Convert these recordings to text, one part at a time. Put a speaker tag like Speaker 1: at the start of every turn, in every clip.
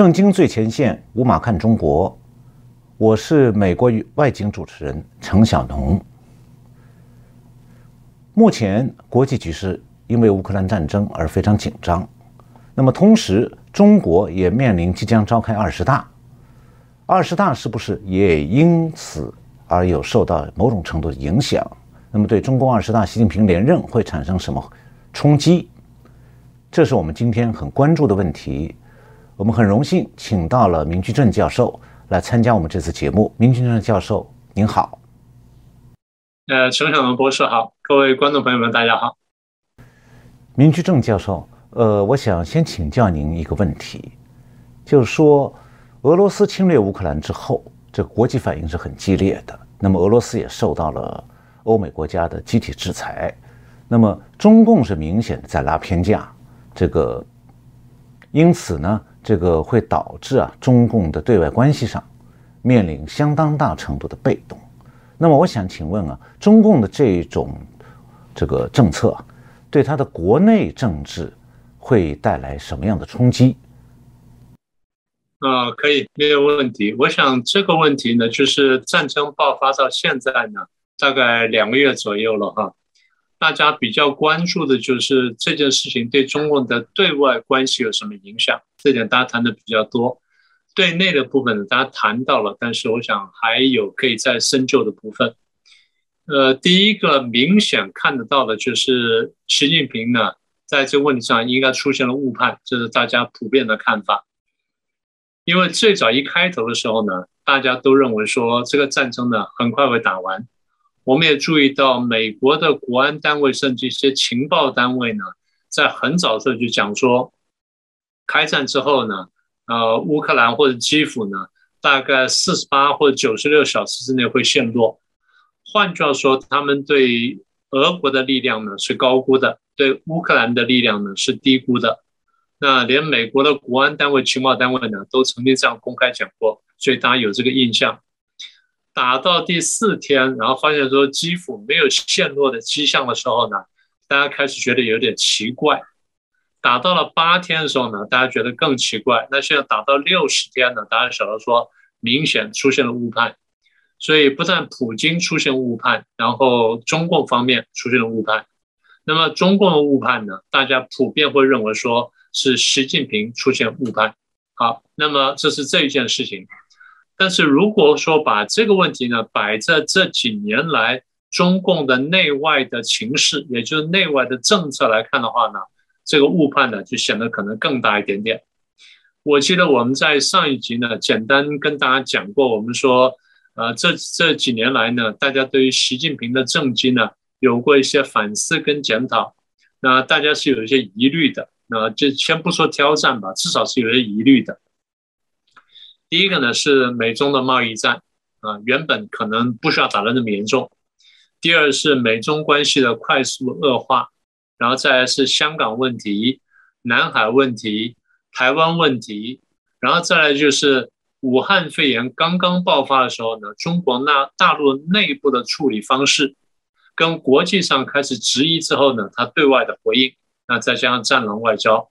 Speaker 1: 正经最前线，无马看中国。我是美国外景主持人程晓农。目前国际局势因为乌克兰战争而非常紧张，那么同时中国也面临即将召开二十大，二十大是不是也因此而有受到某种程度的影响？那么对中共二十大习近平连任会产生什么冲击？这是我们今天很关注的问题。我们很荣幸请到了明居正教授。来参加我们这次节目，明居正教授您好。
Speaker 2: 呃，陈晓龙博士好，各位观众朋友们大家好。
Speaker 1: 明居正教授，呃，我想先请教您一个问题，就是说，俄罗斯侵略乌克兰之后，这国际反应是很激烈的，那么俄罗斯也受到了欧美国家的集体制裁，那么中共是明显的在拉偏架，这个，因此呢？这个会导致啊，中共的对外关系上面临相当大程度的被动。那么，我想请问啊，中共的这一种这个政策，对他的国内政治会带来什么样的冲击？
Speaker 2: 啊，可以，没有问题。我想这个问题呢，就是战争爆发到现在呢，大概两个月左右了哈。大家比较关注的就是这件事情对中共的对外关系有什么影响？这点大家谈的比较多。对内的部分，大家谈到了，但是我想还有可以再深究的部分。呃，第一个明显看得到的就是习近平呢，在这个问题上应该出现了误判，这是大家普遍的看法。因为最早一开头的时候呢，大家都认为说这个战争呢很快会打完。我们也注意到，美国的国安单位甚至一些情报单位呢，在很早的时候就讲说，开战之后呢，呃，乌克兰或者基辅呢，大概四十八或者九十六小时之内会陷落。换句话说，他们对俄国的力量呢是高估的，对乌克兰的力量呢是低估的。那连美国的国安单位、情报单位呢，都曾经这样公开讲过，所以大家有这个印象。打到第四天，然后发现说基辅没有陷落的迹象的时候呢，大家开始觉得有点奇怪。打到了八天的时候呢，大家觉得更奇怪。那现在打到六十天呢，大家晓得说明显出现了误判。所以不但普京出现误判，然后中共方面出现了误判。那么中共的误判呢，大家普遍会认为说是习近平出现误判。好，那么这是这一件事情。但是如果说把这个问题呢摆在这几年来中共的内外的情势，也就是内外的政策来看的话呢，这个误判呢就显得可能更大一点点。我记得我们在上一集呢简单跟大家讲过，我们说，呃，这这几年来呢，大家对于习近平的政绩呢有过一些反思跟检讨，那大家是有一些疑虑的，那就先不说挑战吧，至少是有些疑虑的。第一个呢是美中的贸易战啊，原本可能不需要打得那么严重。第二是美中关系的快速恶化，然后再来是香港问题、南海问题、台湾问题，然后再来就是武汉肺炎刚刚爆发的时候呢，中国那大陆内部的处理方式，跟国际上开始质疑之后呢，他对外的回应，那再加上战狼外交。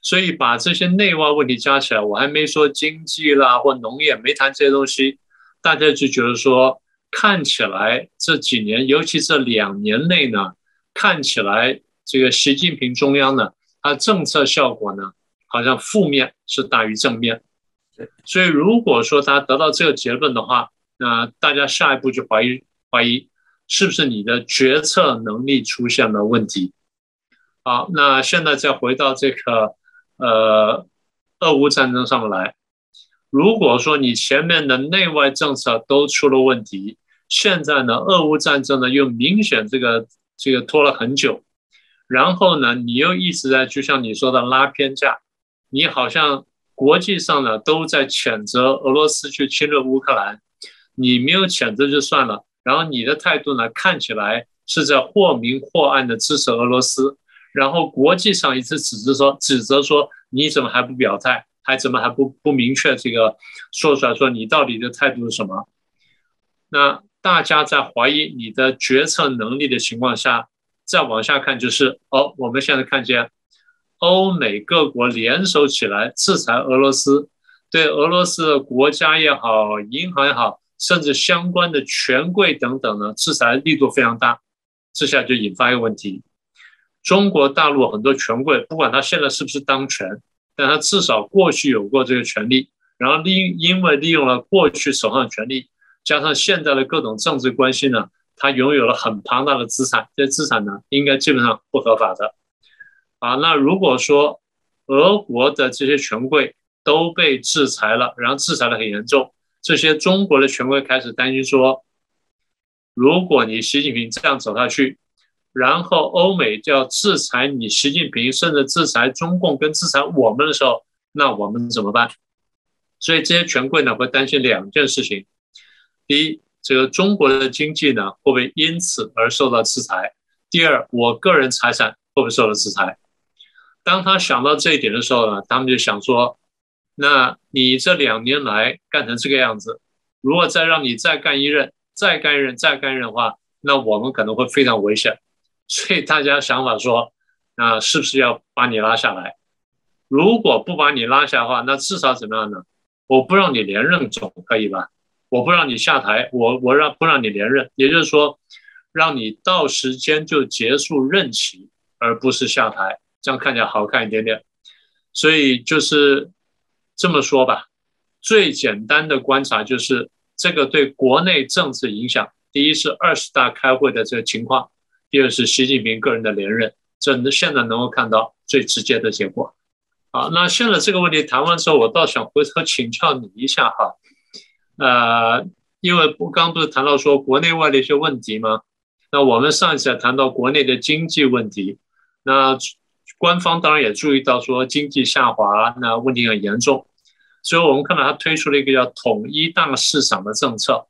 Speaker 2: 所以把这些内外问题加起来，我还没说经济啦或农业，没谈这些东西，大家就觉得说，看起来这几年，尤其这两年内呢，看起来这个习近平中央呢，它政策效果呢，好像负面是大于正面。所以如果说他得到这个结论的话，那大家下一步就怀疑怀疑，是不是你的决策能力出现了问题？好，那现在再回到这个。呃，俄乌战争上面来，如果说你前面的内外政策都出了问题，现在呢，俄乌战争呢又明显这个这个拖了很久，然后呢，你又一直在就像你说的拉偏架，你好像国际上呢都在谴责俄罗斯去侵略乌克兰，你没有谴责就算了，然后你的态度呢看起来是在或明或暗的支持俄罗斯。然后国际上一直指责说，指责说你怎么还不表态，还怎么还不不明确这个说出来说你到底的态度是什么？那大家在怀疑你的决策能力的情况下，再往下看就是哦，我们现在看见欧美各国联手起来制裁俄罗斯，对俄罗斯的国家也好，银行也好，甚至相关的权贵等等呢，制裁力度非常大。这下就引发一个问题：中国大陆很多权贵，不管他现在是不是当权，但他至少过去有过这个权利，然后利因为利用了过去手上的权利，加上现在的各种政治关系呢，他拥有了很庞大的资产，这些资产呢，应该基本上不合法的。啊，那如果说俄国的这些权贵都被制裁了，然后制裁的很严重，这些中国的权贵开始担心说，如果你习近平这样走下去，然后欧美就要制裁你习近平，甚至制裁中共跟制裁我们的时候，那我们怎么办？所以这些权贵呢会担心两件事情：第一，这个中国的经济呢会不会因此而受到制裁；第二，我个人财产会不会受到制裁？当他想到这一点的时候呢，他们就想说：“那你这两年来干成这个样子，如果再让你再干一任、再干一任、再干一任的话，那我们可能会非常危险。”所以大家想法说：“那是不是要把你拉下来？如果不把你拉下的话，那至少怎么样呢？我不让你连任总可以吧？我不让你下台，我我让不让你连任，也就是说，让你到时间就结束任期，而不是下台。”这样看起来好看一点点，所以就是这么说吧。最简单的观察就是这个对国内政治影响：第一是二十大开会的这个情况，第二是习近平个人的连任。这现在能够看到最直接的结果。好，那现在这个问题谈完之后，我倒想回头请教你一下哈。呃，因为不刚不是谈到说国内外的一些问题吗？那我们上一次也谈到国内的经济问题，那。官方当然也注意到说经济下滑，那问题很严重，所以我们看到他推出了一个叫统一大市场的政策。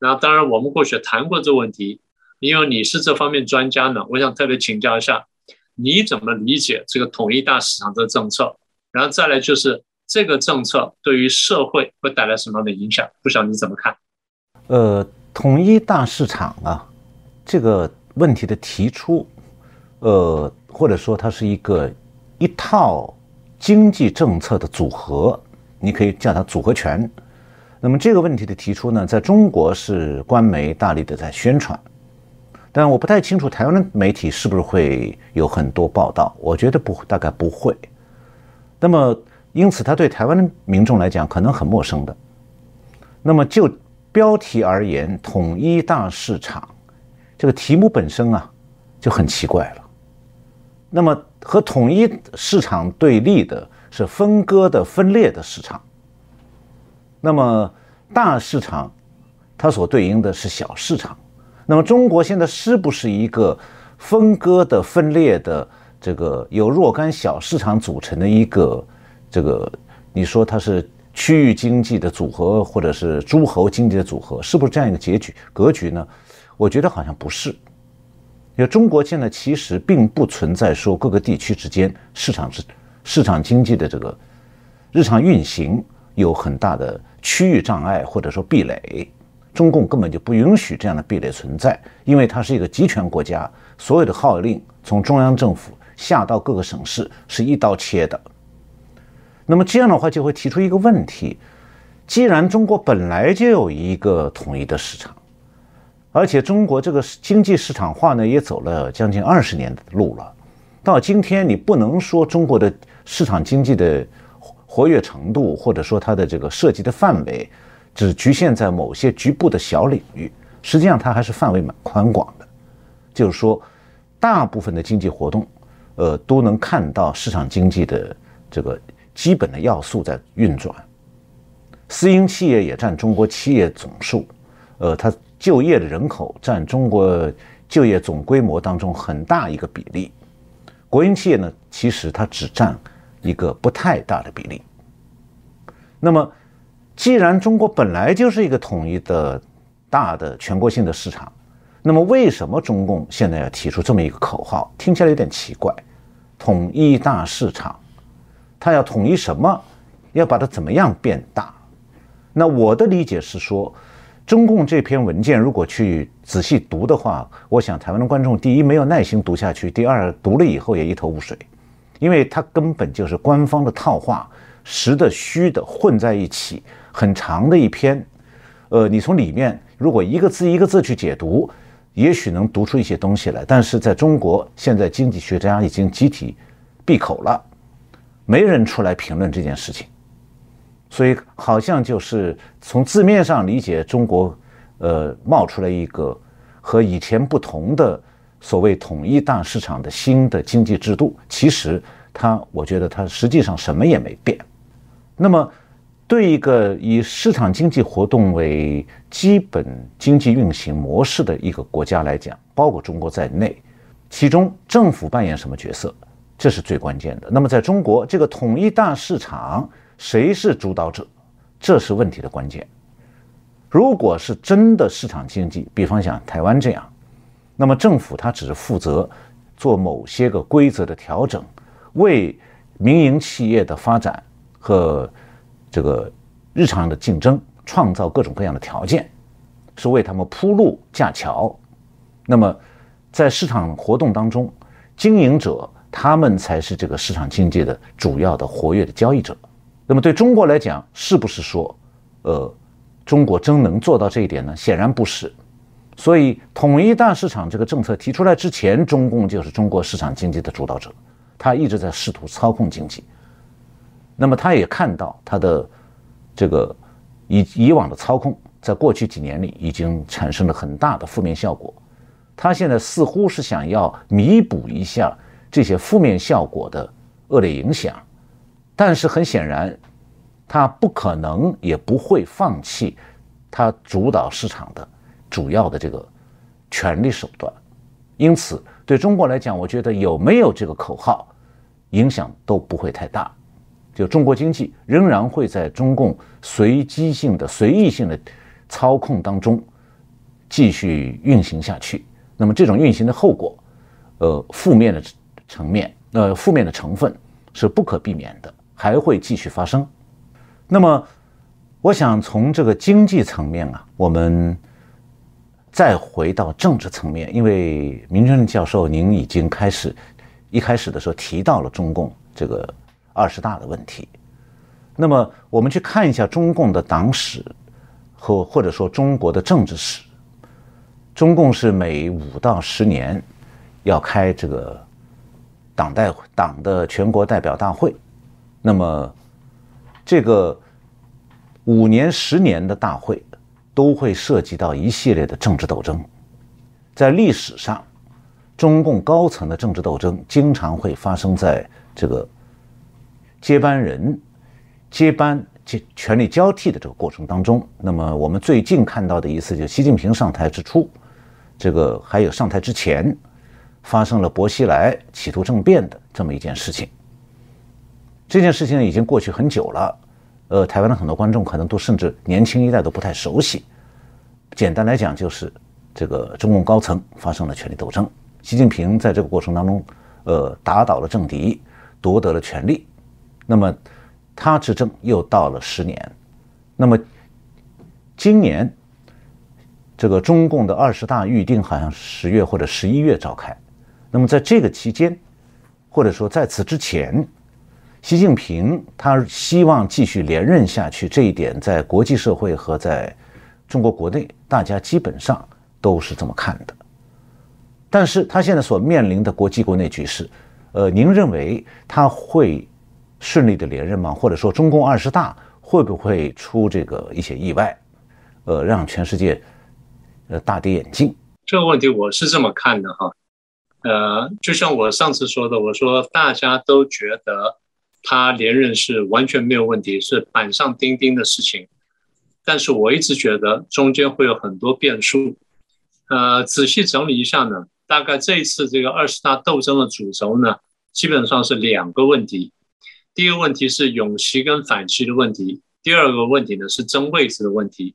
Speaker 2: 那当然我们过去谈过这个问题，因为你是这方面专家呢，我想特别请教一下，你怎么理解这个统一大市场的政策？然后再来就是这个政策对于社会会带来什么样的影响？不晓得你怎么看？
Speaker 1: 呃，统一大市场啊，这个问题的提出，呃。或者说它是一个一套经济政策的组合，你可以叫它组合拳。那么这个问题的提出呢，在中国是官媒大力的在宣传，但我不太清楚台湾的媒体是不是会有很多报道。我觉得不，大概不会。那么因此，它对台湾的民众来讲可能很陌生的。那么就标题而言，“统一大市场”这个题目本身啊，就很奇怪了。那么和统一市场对立的是分割的、分裂的市场。那么大市场，它所对应的是小市场。那么中国现在是不是一个分割的、分裂的这个由若干小市场组成的一个这个？你说它是区域经济的组合，或者是诸侯经济的组合，是不是这样一个结局格局呢？我觉得好像不是。因为中国现在其实并不存在说各个地区之间市场是市场经济的这个日常运行有很大的区域障碍或者说壁垒，中共根本就不允许这样的壁垒存在，因为它是一个集权国家，所有的号令从中央政府下到各个省市是一刀切的。那么这样的话就会提出一个问题：既然中国本来就有一个统一的市场。而且中国这个经济市场化呢，也走了将近二十年的路了。到今天，你不能说中国的市场经济的活跃程度，或者说它的这个涉及的范围，只局限在某些局部的小领域。实际上，它还是范围蛮宽广的。就是说，大部分的经济活动，呃，都能看到市场经济的这个基本的要素在运转。私营企业也占中国企业总数，呃，它。就业的人口占中国就业总规模当中很大一个比例，国营企业呢，其实它只占一个不太大的比例。那么，既然中国本来就是一个统一的大的全国性的市场，那么为什么中共现在要提出这么一个口号？听起来有点奇怪，统一大市场，它要统一什么？要把它怎么样变大？那我的理解是说。中共这篇文件，如果去仔细读的话，我想台湾的观众第一没有耐心读下去，第二读了以后也一头雾水，因为它根本就是官方的套话，实的虚的混在一起，很长的一篇。呃，你从里面如果一个字一个字去解读，也许能读出一些东西来。但是在中国，现在经济学家已经集体闭口了，没人出来评论这件事情，所以好像就是从字面上理解，中国呃冒出来一个和以前不同的所谓统一大市场的新的经济制度。其实它，我觉得它实际上什么也没变。那么。对一个以市场经济活动为基本经济运行模式的一个国家来讲，包括中国在内，其中政府扮演什么角色，这是最关键的。那么，在中国这个统一大市场，谁是主导者，这是问题的关键。如果是真的市场经济，比方像台湾这样，那么政府它只是负责做某些个规则的调整，为民营企业的发展和。这个日常的竞争，创造各种各样的条件，是为他们铺路架桥。那么，在市场活动当中，经营者他们才是这个市场经济的主要的活跃的交易者。那么，对中国来讲，是不是说，呃，中国真能做到这一点呢？显然不是。所以，统一大市场这个政策提出来之前，中共就是中国市场经济的主导者，他一直在试图操控经济。那么他也看到他的这个以以往的操控，在过去几年里已经产生了很大的负面效果。他现在似乎是想要弥补一下这些负面效果的恶劣影响，但是很显然，他不可能也不会放弃他主导市场的主要的这个权力手段。因此，对中国来讲，我觉得有没有这个口号，影响都不会太大。就中国经济仍然会在中共随机性的、随意性的操控当中继续运行下去。那么这种运行的后果，呃，负面的层面，呃，负面的成分是不可避免的，还会继续发生。那么，我想从这个经济层面啊，我们再回到政治层面，因为明春教授您已经开始一开始的时候提到了中共这个。二十大的问题，那么我们去看一下中共的党史和或者说中国的政治史。中共是每五到十年要开这个党代党的全国代表大会，那么这个五年、十年的大会都会涉及到一系列的政治斗争。在历史上，中共高层的政治斗争经常会发生在这个。接班人接班、接权力交替的这个过程当中，那么我们最近看到的一次，就习近平上台之初，这个还有上台之前，发生了薄熙来企图政变的这么一件事情。这件事情，已经过去很久了，呃，台湾的很多观众可能都甚至年轻一代都不太熟悉。简单来讲，就是这个中共高层发生了权力斗争，习近平在这个过程当中，呃，打倒了政敌，夺得了权力。那么，他执政又到了十年，那么今年这个中共的二十大预定好像十月或者十一月召开，那么在这个期间，或者说在此之前，习近平他希望继续连任下去，这一点在国际社会和在中国国内，大家基本上都是这么看的。但是他现在所面临的国际国内局势，呃，您认为他会？顺利的连任吗？或者说中共二十大会不会出这个一些意外，呃，让全世界呃大跌眼镜？
Speaker 2: 这个问题我是这么看的哈，呃，就像我上次说的，我说大家都觉得他连任是完全没有问题，是板上钉钉的事情，但是我一直觉得中间会有很多变数。呃，仔细整理一下呢，大概这一次这个二十大斗争的主轴呢，基本上是两个问题。第一个问题是永席跟反席的问题，第二个问题呢是争位置的问题。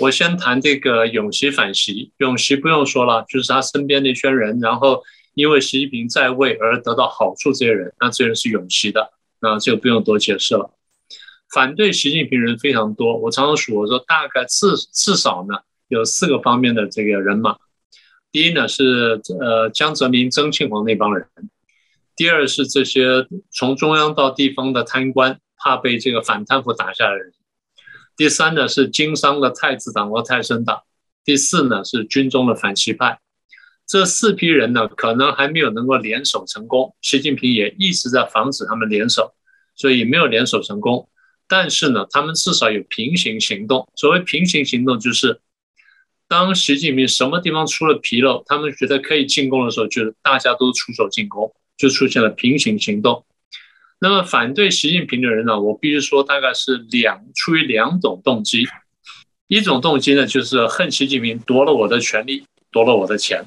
Speaker 2: 我先谈这个永琪反袭，永琪不用说了，就是他身边那些人，然后因为习近平在位而得到好处这些人，那这些人是永琪的，那就不用多解释了。反对习近平人非常多，我常常数，我说大概至至少呢有四个方面的这个人马。第一呢是呃江泽民、曾庆红那帮人。第二是这些从中央到地方的贪官，怕被这个反贪腐打下来的人；第三呢是经商的太子党和太升党；第四呢是军中的反西派。这四批人呢，可能还没有能够联手成功。习近平也一直在防止他们联手，所以没有联手成功。但是呢，他们至少有平行行动。所谓平行行动，就是当习近平什么地方出了纰漏，他们觉得可以进攻的时候，就是大家都出手进攻，就出现了平行行动。那么反对习近平的人呢，我必须说，大概是两出于两种动机。一种动机呢，就是恨习近平夺了我的权利，夺了我的钱。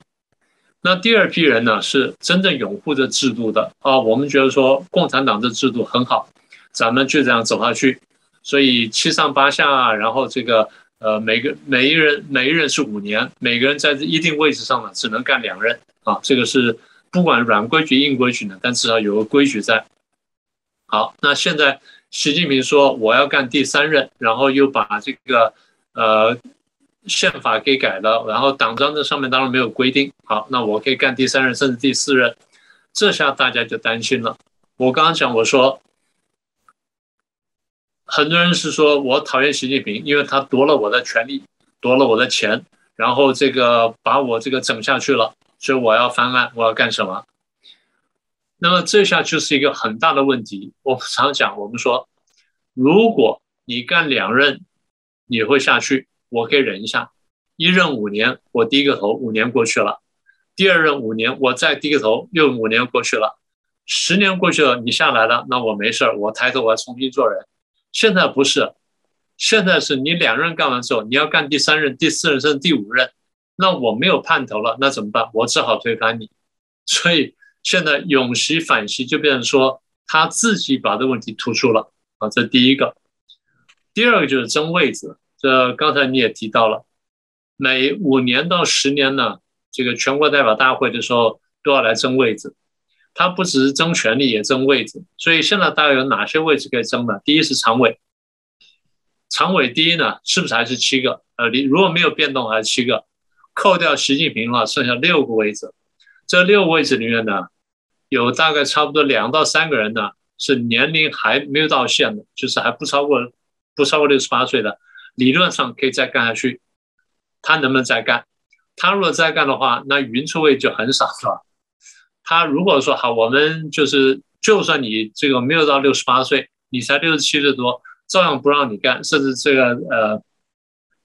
Speaker 2: 那第二批人呢，是真正拥护这制度的啊。我们觉得说共产党这制度很好，咱们就这样走下去。所以七上八下，然后这个呃，每个每一任每一任是五年，每个人在这一定位置上呢，只能干两任啊。这个是不管软规矩硬规矩呢，但至少有个规矩在。好，那现在习近平说我要干第三任，然后又把这个呃。宪法给改了，然后党章这上面当然没有规定。好，那我可以干第三任甚至第四任，这下大家就担心了。我刚刚讲，我说很多人是说我讨厌习近平，因为他夺了我的权利，夺了我的钱，然后这个把我这个整下去了，所以我要翻案，我要干什么？那么这下就是一个很大的问题。我们常讲，我们说，如果你干两任，你会下去。我可以忍一下，一任五年，我低个头，五年过去了；第二任五年，我再低个头，又五年过去了。十年过去了，你下来了，那我没事儿，我抬头我要重新做人。现在不是，现在是你两任干完之后，你要干第三任、第四任甚至第五任，那我没有盼头了，那怎么办？我只好推翻你。所以现在永袭反袭就变成说他自己把这个问题突出了啊，这第一个。第二个就是争位子。这刚才你也提到了，每五年到十年呢，这个全国代表大会的时候都要来争位置，他不只是争权力，也争位置。所以现在大概有哪些位置可以争呢？第一是常委，常委第一呢，是不是还是七个？呃，你如果没有变动，还是七个，扣掉习近平的话，剩下六个位置。这六位置里面呢，有大概差不多两到三个人呢，是年龄还没有到线的，就是还不超过不超过六十八岁的。理论上可以再干下去，他能不能再干？他如果再干的话，那云出位就很少了。他如果说好，我们就是就算你这个没有到六十八岁，你才六十七岁多，照样不让你干，甚至这个呃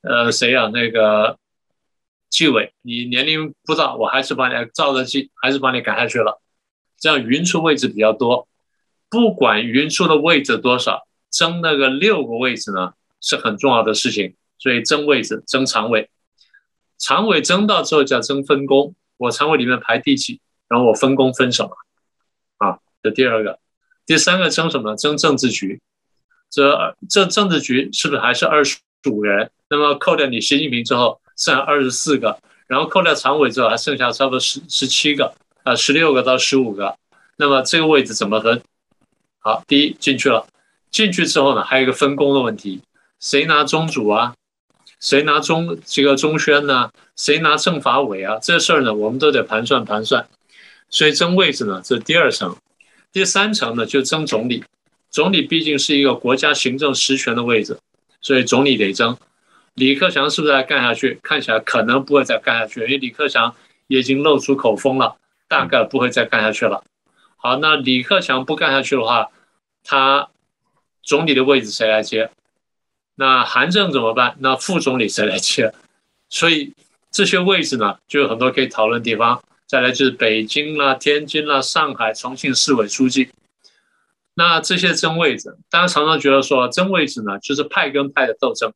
Speaker 2: 呃谁啊那个纪委，你年龄不到，我还是把你照着记，还是把你赶下去了。这样云出位置比较多，不管云出的位置多少，争那个六个位置呢？是很重要的事情，所以争位置、争常委，常委争到之后叫争分工。我常委里面排第几，然后我分工分什么？啊，这第二个，第三个争什么？争政治局。这这政治局是不是还是二十五人？那么扣掉你习近平之后，剩二十四个，然后扣掉常委之后，还剩下差不多十十七个啊，十六个到十五个。那么这个位置怎么分？好，第一进去了，进去之后呢，还有一个分工的问题。谁拿中主啊？谁拿中这个中宣呢？谁拿政法委啊？这事儿呢，我们都得盘算盘算。所以争位置呢，这是第二层。第三层呢，就争总理。总理毕竟是一个国家行政实权的位置，所以总理得争。李克强是不是再干下去？看起来可能不会再干下去，因为李克强已经露出口风了，大概不会再干下去了。好，那李克强不干下去的话，他总理的位置谁来接？那韩正怎么办？那副总理谁来接？所以这些位置呢，就有很多可以讨论地方。再来就是北京啦、天津啦、上海、重庆市委书记。那这些争位置，大家常常觉得说争位置呢，就是派跟派的斗争，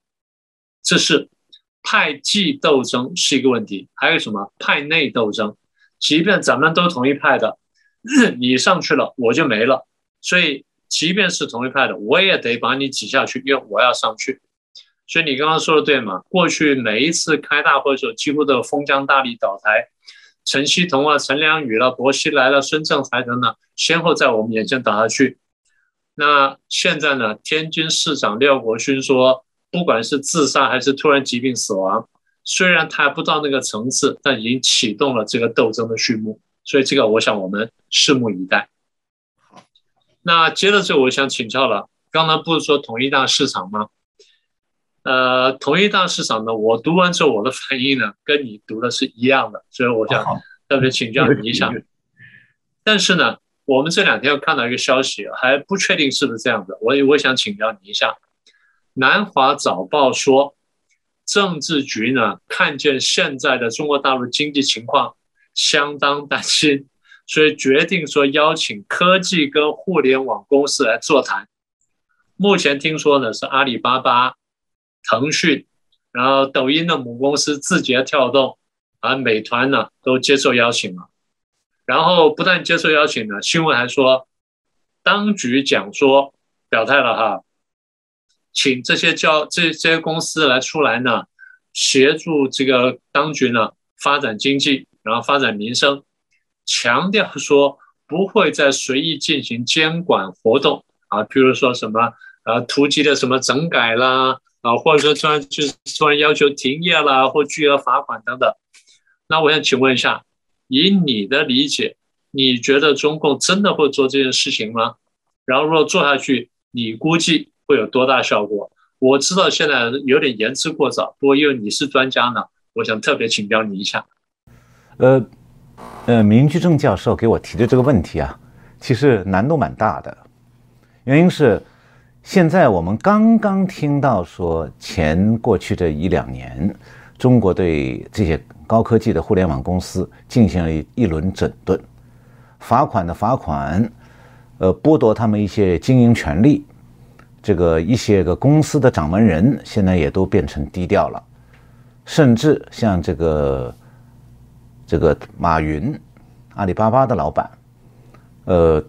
Speaker 2: 这是派系斗争是一个问题。还有什么派内斗争？即便咱们都同一派的，你上去了，我就没了。所以。即便是同一派的，我也得把你挤下去，因为我要上去。所以你刚刚说的对嘛？过去每一次开大会的时候，几乎都封疆大吏倒台，陈锡同啊、陈良宇了、薄熙来了、孙政才等等，先后在我们眼前倒下去。那现在呢？天津市长廖国勋说，不管是自杀还是突然疾病死亡，虽然他还不到那个层次，但已经启动了这个斗争的序幕。所以这个，我想我们拭目以待。那接着这，我想请教了，刚才不是说统一大市场吗？呃，统一大市场呢，我读完之后，我的反应呢，跟你读的是一样的，所以我想特别请教你一下。但是呢，我们这两天又看到一个消息，还不确定是不是这样的，我我想请教你一下。南华早报说，政治局呢看见现在的中国大陆经济情况相当担心，所以决定说邀请科技跟互联网公司来座谈。目前听说呢是阿里巴巴。腾讯，然后抖音的母公司字节跳动，啊，美团呢都接受邀请了。然后不但接受邀请呢，新闻还说，当局讲说表态了哈，请这些叫这这些公司来出来呢，协助这个当局呢发展经济，然后发展民生，强调说不会再随意进行监管活动啊，比如说什么呃突击的什么整改啦。啊，或者说突然就突然要求停业啦，或巨额罚款等等。那我想请问一下，以你的理解，你觉得中共真的会做这件事情吗？然后如果做下去，你估计会有多大效果？我知道现在有点言之过早，不过因为你是专家呢，我想特别请教你一下。
Speaker 1: 呃，呃，明居正教授给我提的这个问题啊，其实难度蛮大的，原因是。现在我们刚刚听到说，前过去这一两年，中国对这些高科技的互联网公司进行了一轮整顿，罚款的罚款，呃，剥夺他们一些经营权利，这个一些个公司的掌门人现在也都变成低调了，甚至像这个这个马云，阿里巴巴的老板，呃，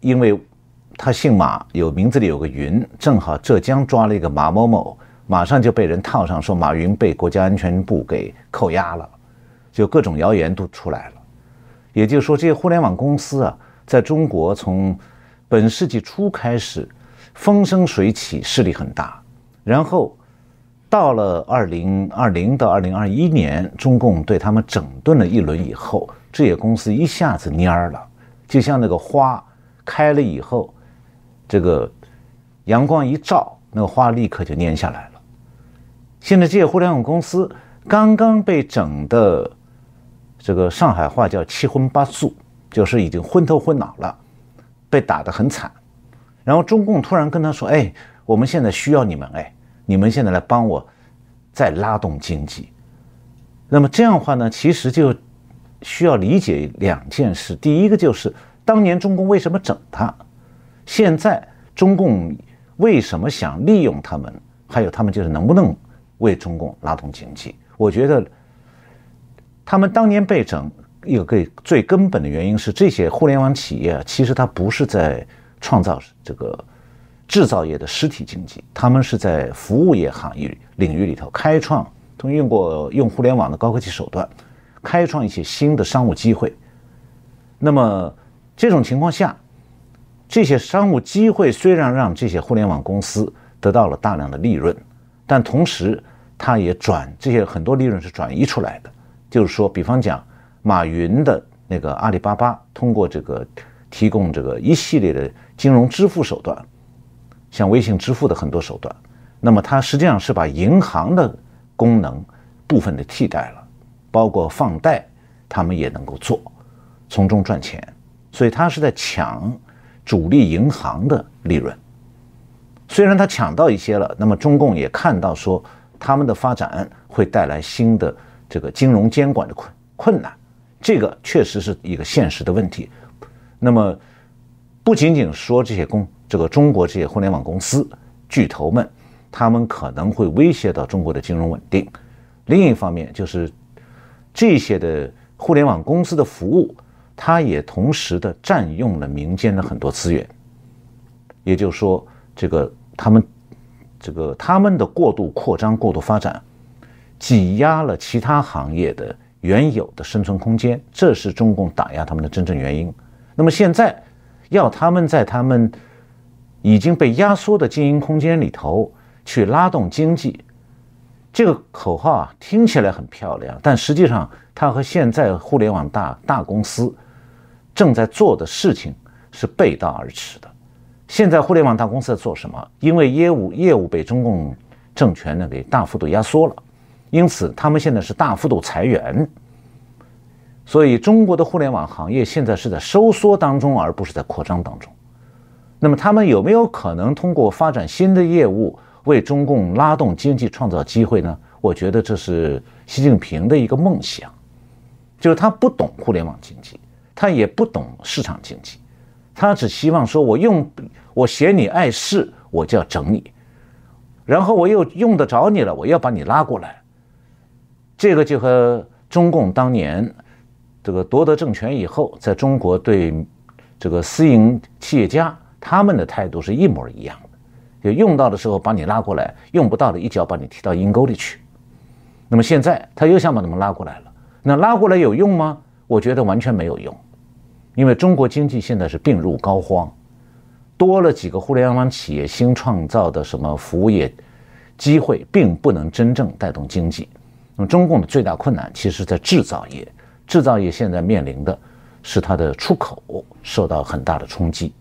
Speaker 1: 因为。他姓马，有名字里有个云，正好浙江抓了一个马某某，马上就被人套上说马云被国家安全部给扣押了，就各种谣言都出来了。也就是说，这些互联网公司啊，在中国从本世纪初开始风生水起，势力很大。然后到了二零二零到二零二一年，中共对他们整顿了一轮以后，这些公司一下子蔫儿了，就像那个花开了以后。这个阳光一照，那个花立刻就蔫下来了。现在这些互联网公司刚刚被整的，这个上海话叫七荤八素，就是已经昏头昏脑了，被打得很惨。然后中共突然跟他说：“哎，我们现在需要你们，哎，你们现在来帮我再拉动经济。”那么这样的话呢，其实就需要理解两件事。第一个就是当年中共为什么整他。现在中共为什么想利用他们？还有他们就是能不能为中共拉动经济？我觉得他们当年被整有个最根本的原因是，这些互联网企业其实它不是在创造这个制造业的实体经济，他们是在服务业行业领域里头开创，通用过用互联网的高科技手段，开创一些新的商务机会。那么这种情况下。这些商务机会虽然让这些互联网公司得到了大量的利润，但同时它也转这些很多利润是转移出来的。就是说，比方讲，马云的那个阿里巴巴通过这个提供这个一系列的金融支付手段，像微信支付的很多手段，那么它实际上是把银行的功能部分的替代了，包括放贷，他们也能够做，从中赚钱。所以它是在抢。主力银行的利润，虽然他抢到一些了，那么中共也看到说他们的发展会带来新的这个金融监管的困困难，这个确实是一个现实的问题。那么不仅仅说这些公这个中国这些互联网公司巨头们，他们可能会威胁到中国的金融稳定。另一方面就是这些的互联网公司的服务。它也同时的占用了民间的很多资源，也就是说，这个他们，这个他们的过度扩张、过度发展，挤压了其他行业的原有的生存空间，这是中共打压他们的真正原因。那么现在要他们在他们已经被压缩的经营空间里头去拉动经济，这个口号啊听起来很漂亮，但实际上它和现在互联网大大公司。正在做的事情是背道而驰的。现在互联网大公司在做什么？因为业务业务被中共政权呢给大幅度压缩了，因此他们现在是大幅度裁员。所以中国的互联网行业现在是在收缩当中，而不是在扩张当中。那么他们有没有可能通过发展新的业务为中共拉动经济、创造机会呢？我觉得这是习近平的一个梦想，就是他不懂互联网经济，他也不懂市场经济，他只希望说我用我嫌你碍事，我就要整你，然后我又用得着你了，我要把你拉过来。这个就和中共当年。这个夺得政权以后，在中国对这个私营企业家他们的态度是一模一样的，就用到的时候把你拉过来，用不到的一脚把你踢到阴沟里去。那么现在他又想把他们拉过来了，那拉过来有用吗？我觉得完全没有用，因为中国经济现在是病入膏肓，多了几个互联网企业新创造的什么服务业机会，并不能真正带动经济。那么中共的最大困难其实在制造业。制造业现在面临的是它的出口受到很大的冲击，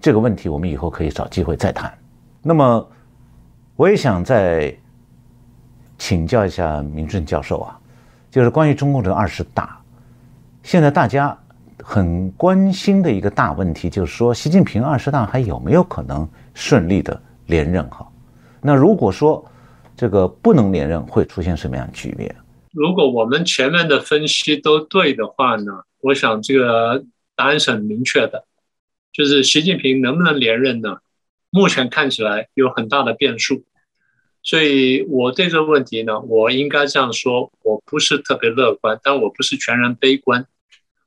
Speaker 1: 这个问题我们以后可以找机会再谈。那么，我也想再请教一下明正教授啊，就是关于中共这二十大，现在大家很关心的一个大问题，就是说习近平二十大还有没有可能顺利的连任？哈，那如果说这个不能连任，会出现什么样的局面？
Speaker 2: 如果我们前面的分析都对的话呢，我想这个答案是很明确的，就是习近平能不能连任呢？目前看起来有很大的变数，所以我对这个问题呢，我应该这样说，我不是特别乐观，但我不是全然悲观。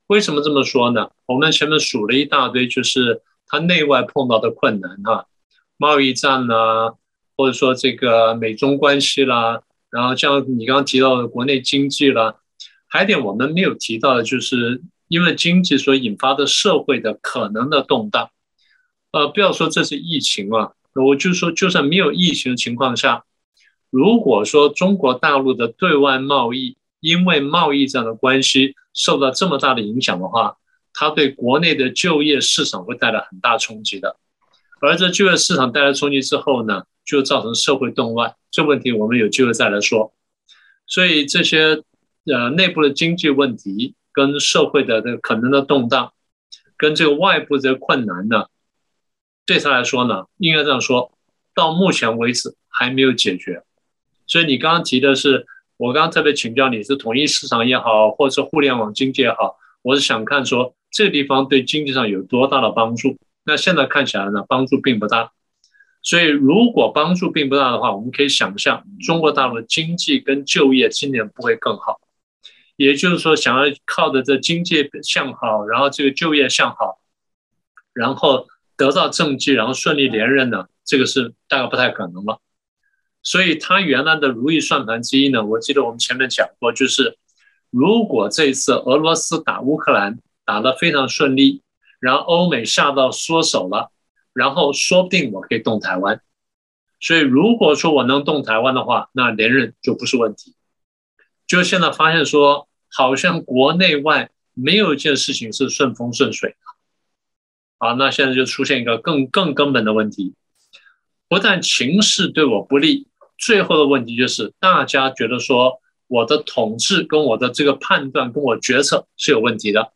Speaker 2: 为什么这么说呢？我们前面数了一大堆，就是他内外碰到的困难哈，贸易战啦，或者说这个美中关系啦。然后像你刚刚提到的国内经济了，还有点我们没有提到的，就是因为经济所引发的社会的可能的动荡。呃，不要说这是疫情啊，我就说就算没有疫情的情况下，如果说中国大陆的对外贸易因为贸易这样的关系受到这么大的影响的话，它对国内的就业市场会带来很大冲击的。而这就业市场带来冲击之后呢？就造成社会动乱，这问题我们有机会再来说。所以这些呃内部的经济问题跟社会的这个可能的动荡，跟这个外部的困难呢，对他来说呢，应该这样说，到目前为止还没有解决。所以你刚刚提的是，我刚刚特别请教你是统一市场也好，或者是互联网经济也好，我是想看说这个地方对经济上有多大的帮助。那现在看起来呢，帮助并不大。所以，如果帮助并不大的话，我们可以想象，中国大陆的经济跟就业今年不会更好。也就是说，想要靠着这经济向好，然后这个就业向好，然后得到政绩，然后顺利连任呢，这个是大概不太可能了。所以，他原来的如意算盘之一呢，我记得我们前面讲过，就是如果这次俄罗斯打乌克兰打得非常顺利，然后欧美吓到缩手了。然后说不定我可以动台湾，所以如果说我能动台湾的话，那连任就不是问题。就现在发现说，好像国内外没有一件事情是顺风顺水的。啊，那现在就出现一个更更根本的问题，不但情势对我不利，最后的问题就是大家觉得说我的统治跟我的这个判断跟我决策是有问题的。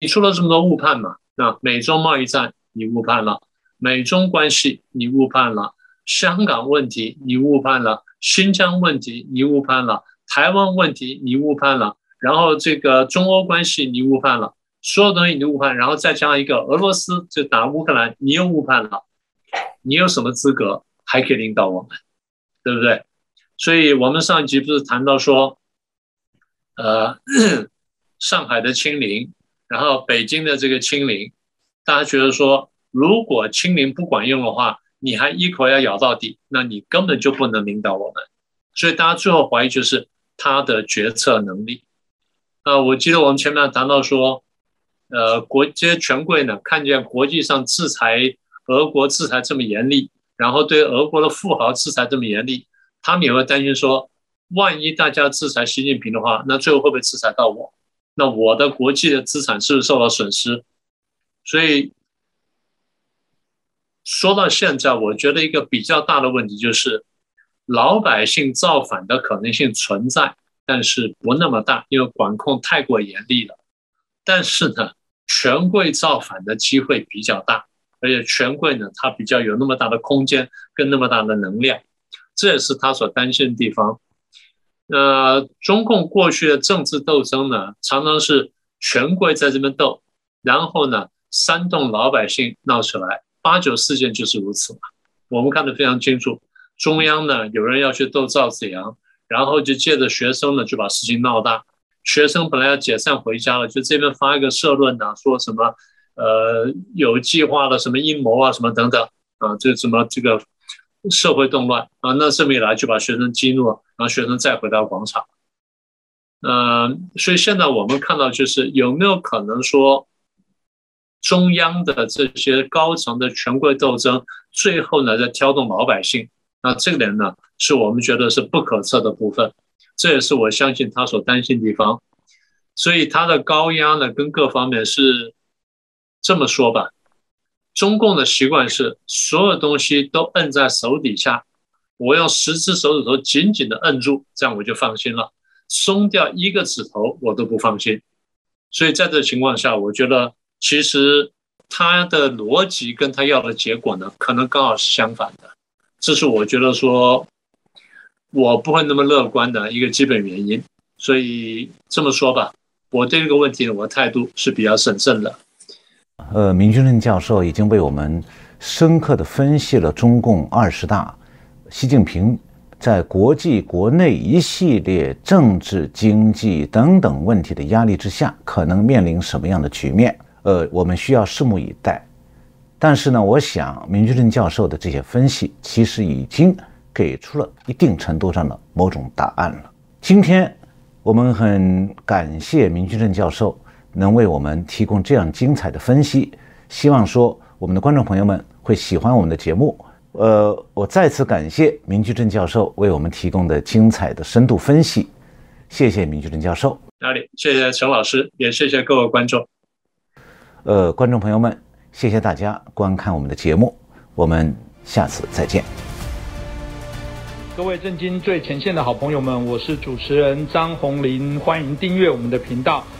Speaker 2: 你出了这么多误判嘛？那美中贸易战。你误判了美中关系，你误判了香港问题，你误判了新疆问题，你误判了台湾问题，你误判了，然后这个中欧关系你误判了，所有东西你误判，然后再加一个俄罗斯就打乌克兰，你又误判了，你有什么资格还可以领导我们，对不对？所以我们上一集不是谈到说，呃，上海的清零，然后北京的这个清零。大家觉得说，如果清零不管用的话，你还一口要咬到底，那你根本就不能领导我们。所以大家最后怀疑就是他的决策能力。啊，我记得我们前面谈到说，呃，国这些权贵呢，看见国际上制裁俄国制裁这么严厉，然后对俄国的富豪制裁这么严厉，他们也会担心说，万一大家制裁习近平的话，那最后会不会制裁到我？那我的国际的资产是不是受到损失？所以，说到现在，我觉得一个比较大的问题就是，老百姓造反的可能性存在，但是不那么大，因为管控太过严厉了。但是呢，权贵造反的机会比较大，而且权贵呢，他比较有那么大的空间跟那么大的能量，这也是他所担心的地方。那中共过去的政治斗争呢，常常是权贵在这边斗，然后呢，煽动老百姓闹起来。八九事件就是如此嘛，我们看得非常清楚。中央呢，有人要去斗赵子阳，然后就借着学生呢，就把事情闹大。学生本来要解散回家了，就这边发一个社论呢，说什么呃有计划的什么阴谋啊，什么等等啊，这什么这个社会动乱啊，那这么一来就把学生激怒，然后学生再回到广场。嗯，所以现在我们看到就是有没有可能说？中央的这些高层的权贵斗争，最后呢在挑动老百姓，那这个点呢是我们觉得是不可测的部分，这也是我相信他所担心地方。所以他的高压呢跟各方面是这么说吧，中共的习惯是所有东西都摁在手底下，我用十只手指头紧紧的摁住，这样我就放心了，松掉一个指头我都不放心。所以在这情况下，我觉得。其实他的逻辑跟他要的结果呢，可能刚好是相反的。这是我觉得说，我不会那么乐观的一个基本原因。所以这么说吧，我对这个问题呢，我的态度是比较审慎的。
Speaker 1: 呃，明君任教授已经为我们深刻的分析了中共二十大，习近平在国际、国内一系列政治、经济等等问题的压力之下，可能面临什么样的局面。呃，我们需要拭目以待。但是呢，我想明居正教授的这些分析，其实已经给出了一定程度上的某种答案了。今天我们很感谢明居正教授能为我们提供这样精彩的分析，希望说我们的观众朋友们会喜欢我们的节目。呃，我再次感谢明居正教授为我们提供的精彩的深度分析，谢谢明居正教授。
Speaker 2: 哪里？谢谢陈老师，也谢谢各位观众。
Speaker 1: 呃，观众朋友们，谢谢大家观看我们的节目，我们下次再见。
Speaker 3: 各位震惊最前线的好朋友们，我是主持人张宏林，欢迎订阅我们的频道，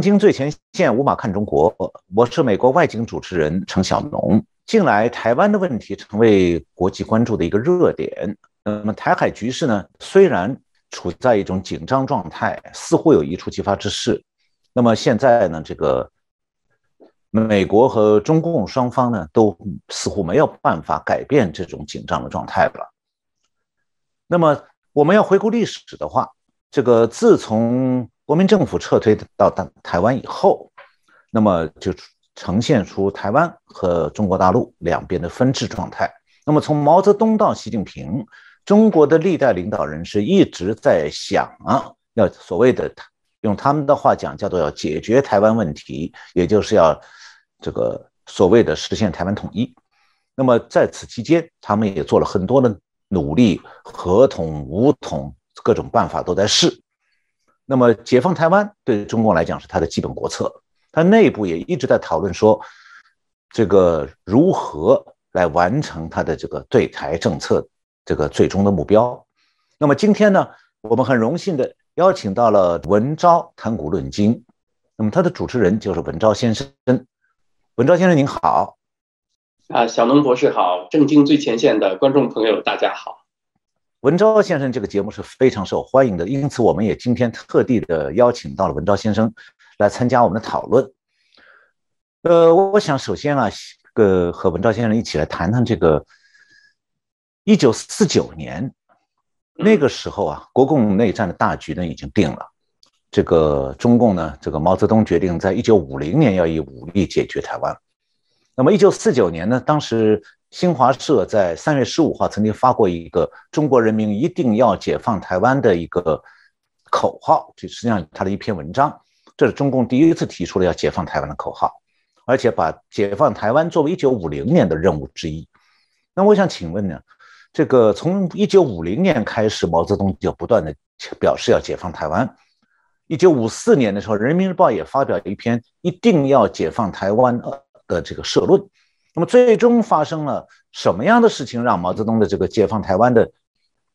Speaker 1: 正经最前线，无马看中国。我是美国外景主持人程小农。近来台湾的问题成为国际关注的一个热点。那么台海局势呢，虽然处在一种紧张状态，似乎有一触即发之势。那么现在呢，这个美国和中共双方呢，都似乎没有办法改变这种紧张的状态了。那么我们要回顾历史的话，这个自从国民政府撤退到台台湾以后，那么就呈现出台湾和中国大陆两边的分治状态。那么从毛泽东到习近平，中国的历代领导人是一直在想啊，要所谓的用他们的话讲，叫做要解决台湾问题，也就是要这个所谓的实现台湾统一。那么在此期间，他们也做了很多的努力，合统、武统各种办法都在试。那么，解放台湾对中共来讲是它的基本国策，它内部也一直在讨论说，这个如何来完成它的这个对台政策这个最终的目标。那么今天呢，我们很荣幸的邀请到了文昭谈古论今，那么他的主持人就是文昭先生。文昭先生您好，
Speaker 4: 啊，小农博士好，正经最前线的观众朋友大家好。
Speaker 1: 文昭先生这个节目是非常受欢迎的，因此我们也今天特地的邀请到了文昭先生来参加我们的讨论。呃，我想首先啊，呃和文昭先生一起来谈谈这个一九四九年那个时候啊，国共内战的大局呢已经定了。这个中共呢，这个毛泽东决定在一九五零年要以武力解决台湾。那么一九四九年呢，当时新华社在三月十五号曾经发过一个“中国人民一定要解放台湾”的一个口号，这实际上他的一篇文章，这是中共第一次提出了要解放台湾的口号。而且把解放台湾作为一九五零年的任务之一。那我想请问呢，这个从一九五零年开始，毛泽东就不断的表示要解放台湾。一九五四年的时候，《人民日报》也发表了一篇一定要解放台湾的这个社论。那么最终发生了什么样的事情，让毛泽东的这个解放台湾的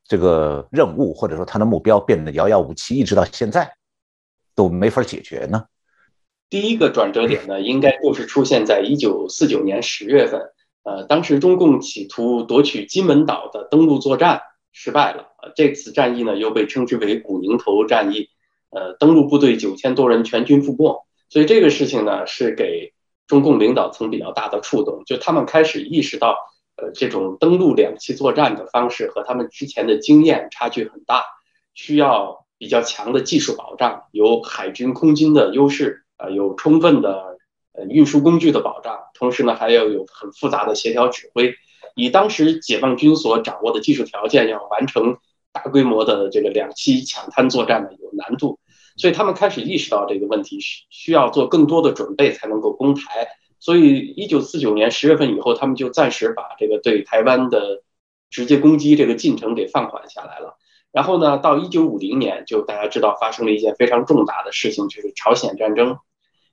Speaker 1: 这个任务或者说他的目标变得遥遥无期，一直到现在都没法解决呢？
Speaker 4: 第一个转折点呢，应该就是出现在一九四九年十月份。呃，当时中共企图夺取金门岛的登陆作战失败了。呃，这次战役呢，又被称之为古宁头战役。呃，登陆部队九千多人全军覆没。所以这个事情呢，是给中共领导层比较大的触动，就他们开始意识到，呃，这种登陆两栖作战的方式和他们之前的经验差距很大，需要比较强的技术保障，有海军空军的优势。呃，有充分的呃运输工具的保障，同时呢，还要有很复杂的协调指挥。以当时解放军所掌握的技术条件，要完成大规模的这个两栖抢滩作战呢，有难度。所以他们开始意识到这个问题，需需要做更多的准备才能够攻台。所以，一九四九年十月份以后，他们就暂时把这个对台湾的直接攻击这个进程给放缓下来了。然后呢，到一九五零年，就大家知道发生了一件非常重大的事情，就是朝鲜战争。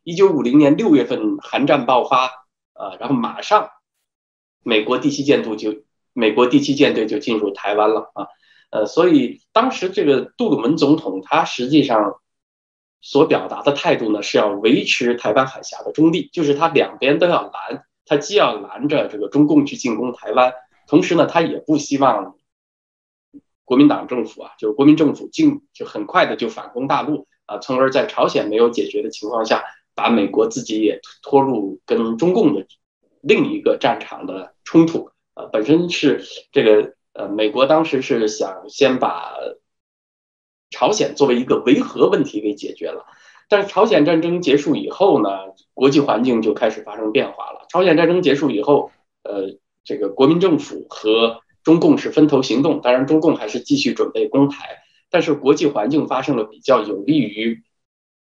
Speaker 4: 一九五零年六月份，韩战爆发，呃，然后马上，美国第七舰队就美国第七舰队就进入台湾了啊，呃，所以当时这个杜鲁门总统他实际上所表达的态度呢，是要维持台湾海峡的中立，就是他两边都要拦，他既要拦着这个中共去进攻台湾，同时呢，他也不希望。国民党政府啊，就是国民政府进就很快的就反攻大陆啊，从而在朝鲜没有解决的情况下，把美国自己也拖入跟中共的另一个战场的冲突啊。本身是这个呃，美国当时是想先把朝鲜作为一个维和问题给解决了，但是朝鲜战争结束以后呢，国际环境就开始发生变化了。朝鲜战争结束以后，呃，这个国民政府和中共是分头行动，当然中共还是继续准备攻台，但是国际环境发生了比较有利于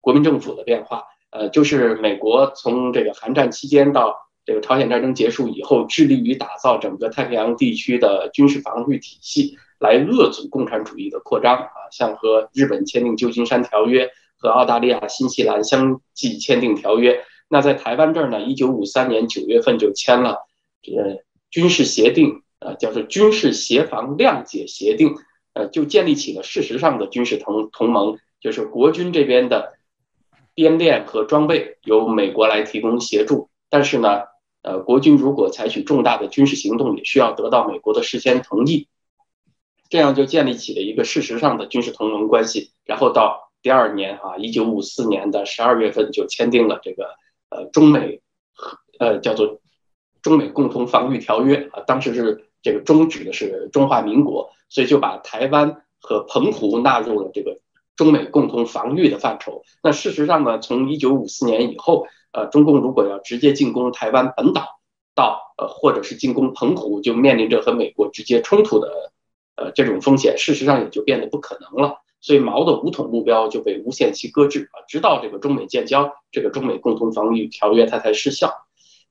Speaker 4: 国民政府的变化。呃，就是美国从这个韩战期间到这个朝鲜战争结束以后，致力于打造整个太平洋地区的军事防御体系，来遏阻共产主义的扩张啊，像和日本签订旧金山条约，和澳大利亚、新西兰相继签订条约。那在台湾这儿呢，一九五三年九月份就签了这个军事协定。呃，叫做军事协防谅解协定，呃，就建立起了事实上的军事同同盟，就是国军这边的编练和装备由美国来提供协助，但是呢，呃，国军如果采取重大的军事行动，也需要得到美国的事先同意，这样就建立起了一个事实上的军事同盟关系。然后到第二年啊，一九五四年的十二月份就签订了这个呃中美呃叫做中美共同防御条约啊，当时是。这个中指的是中华民国，所以就把台湾和澎湖纳入了这个中美共同防御的范畴。那事实上呢，从一九五四年以后，呃，中共如果要直接进攻台湾本岛，到呃或者是进攻澎湖，就面临着和美国直接冲突的呃这种风险，事实上也就变得不可能了。所以毛的武统目标就被无限期搁置啊，直到这个中美建交，这个中美共同防御条约它才失效。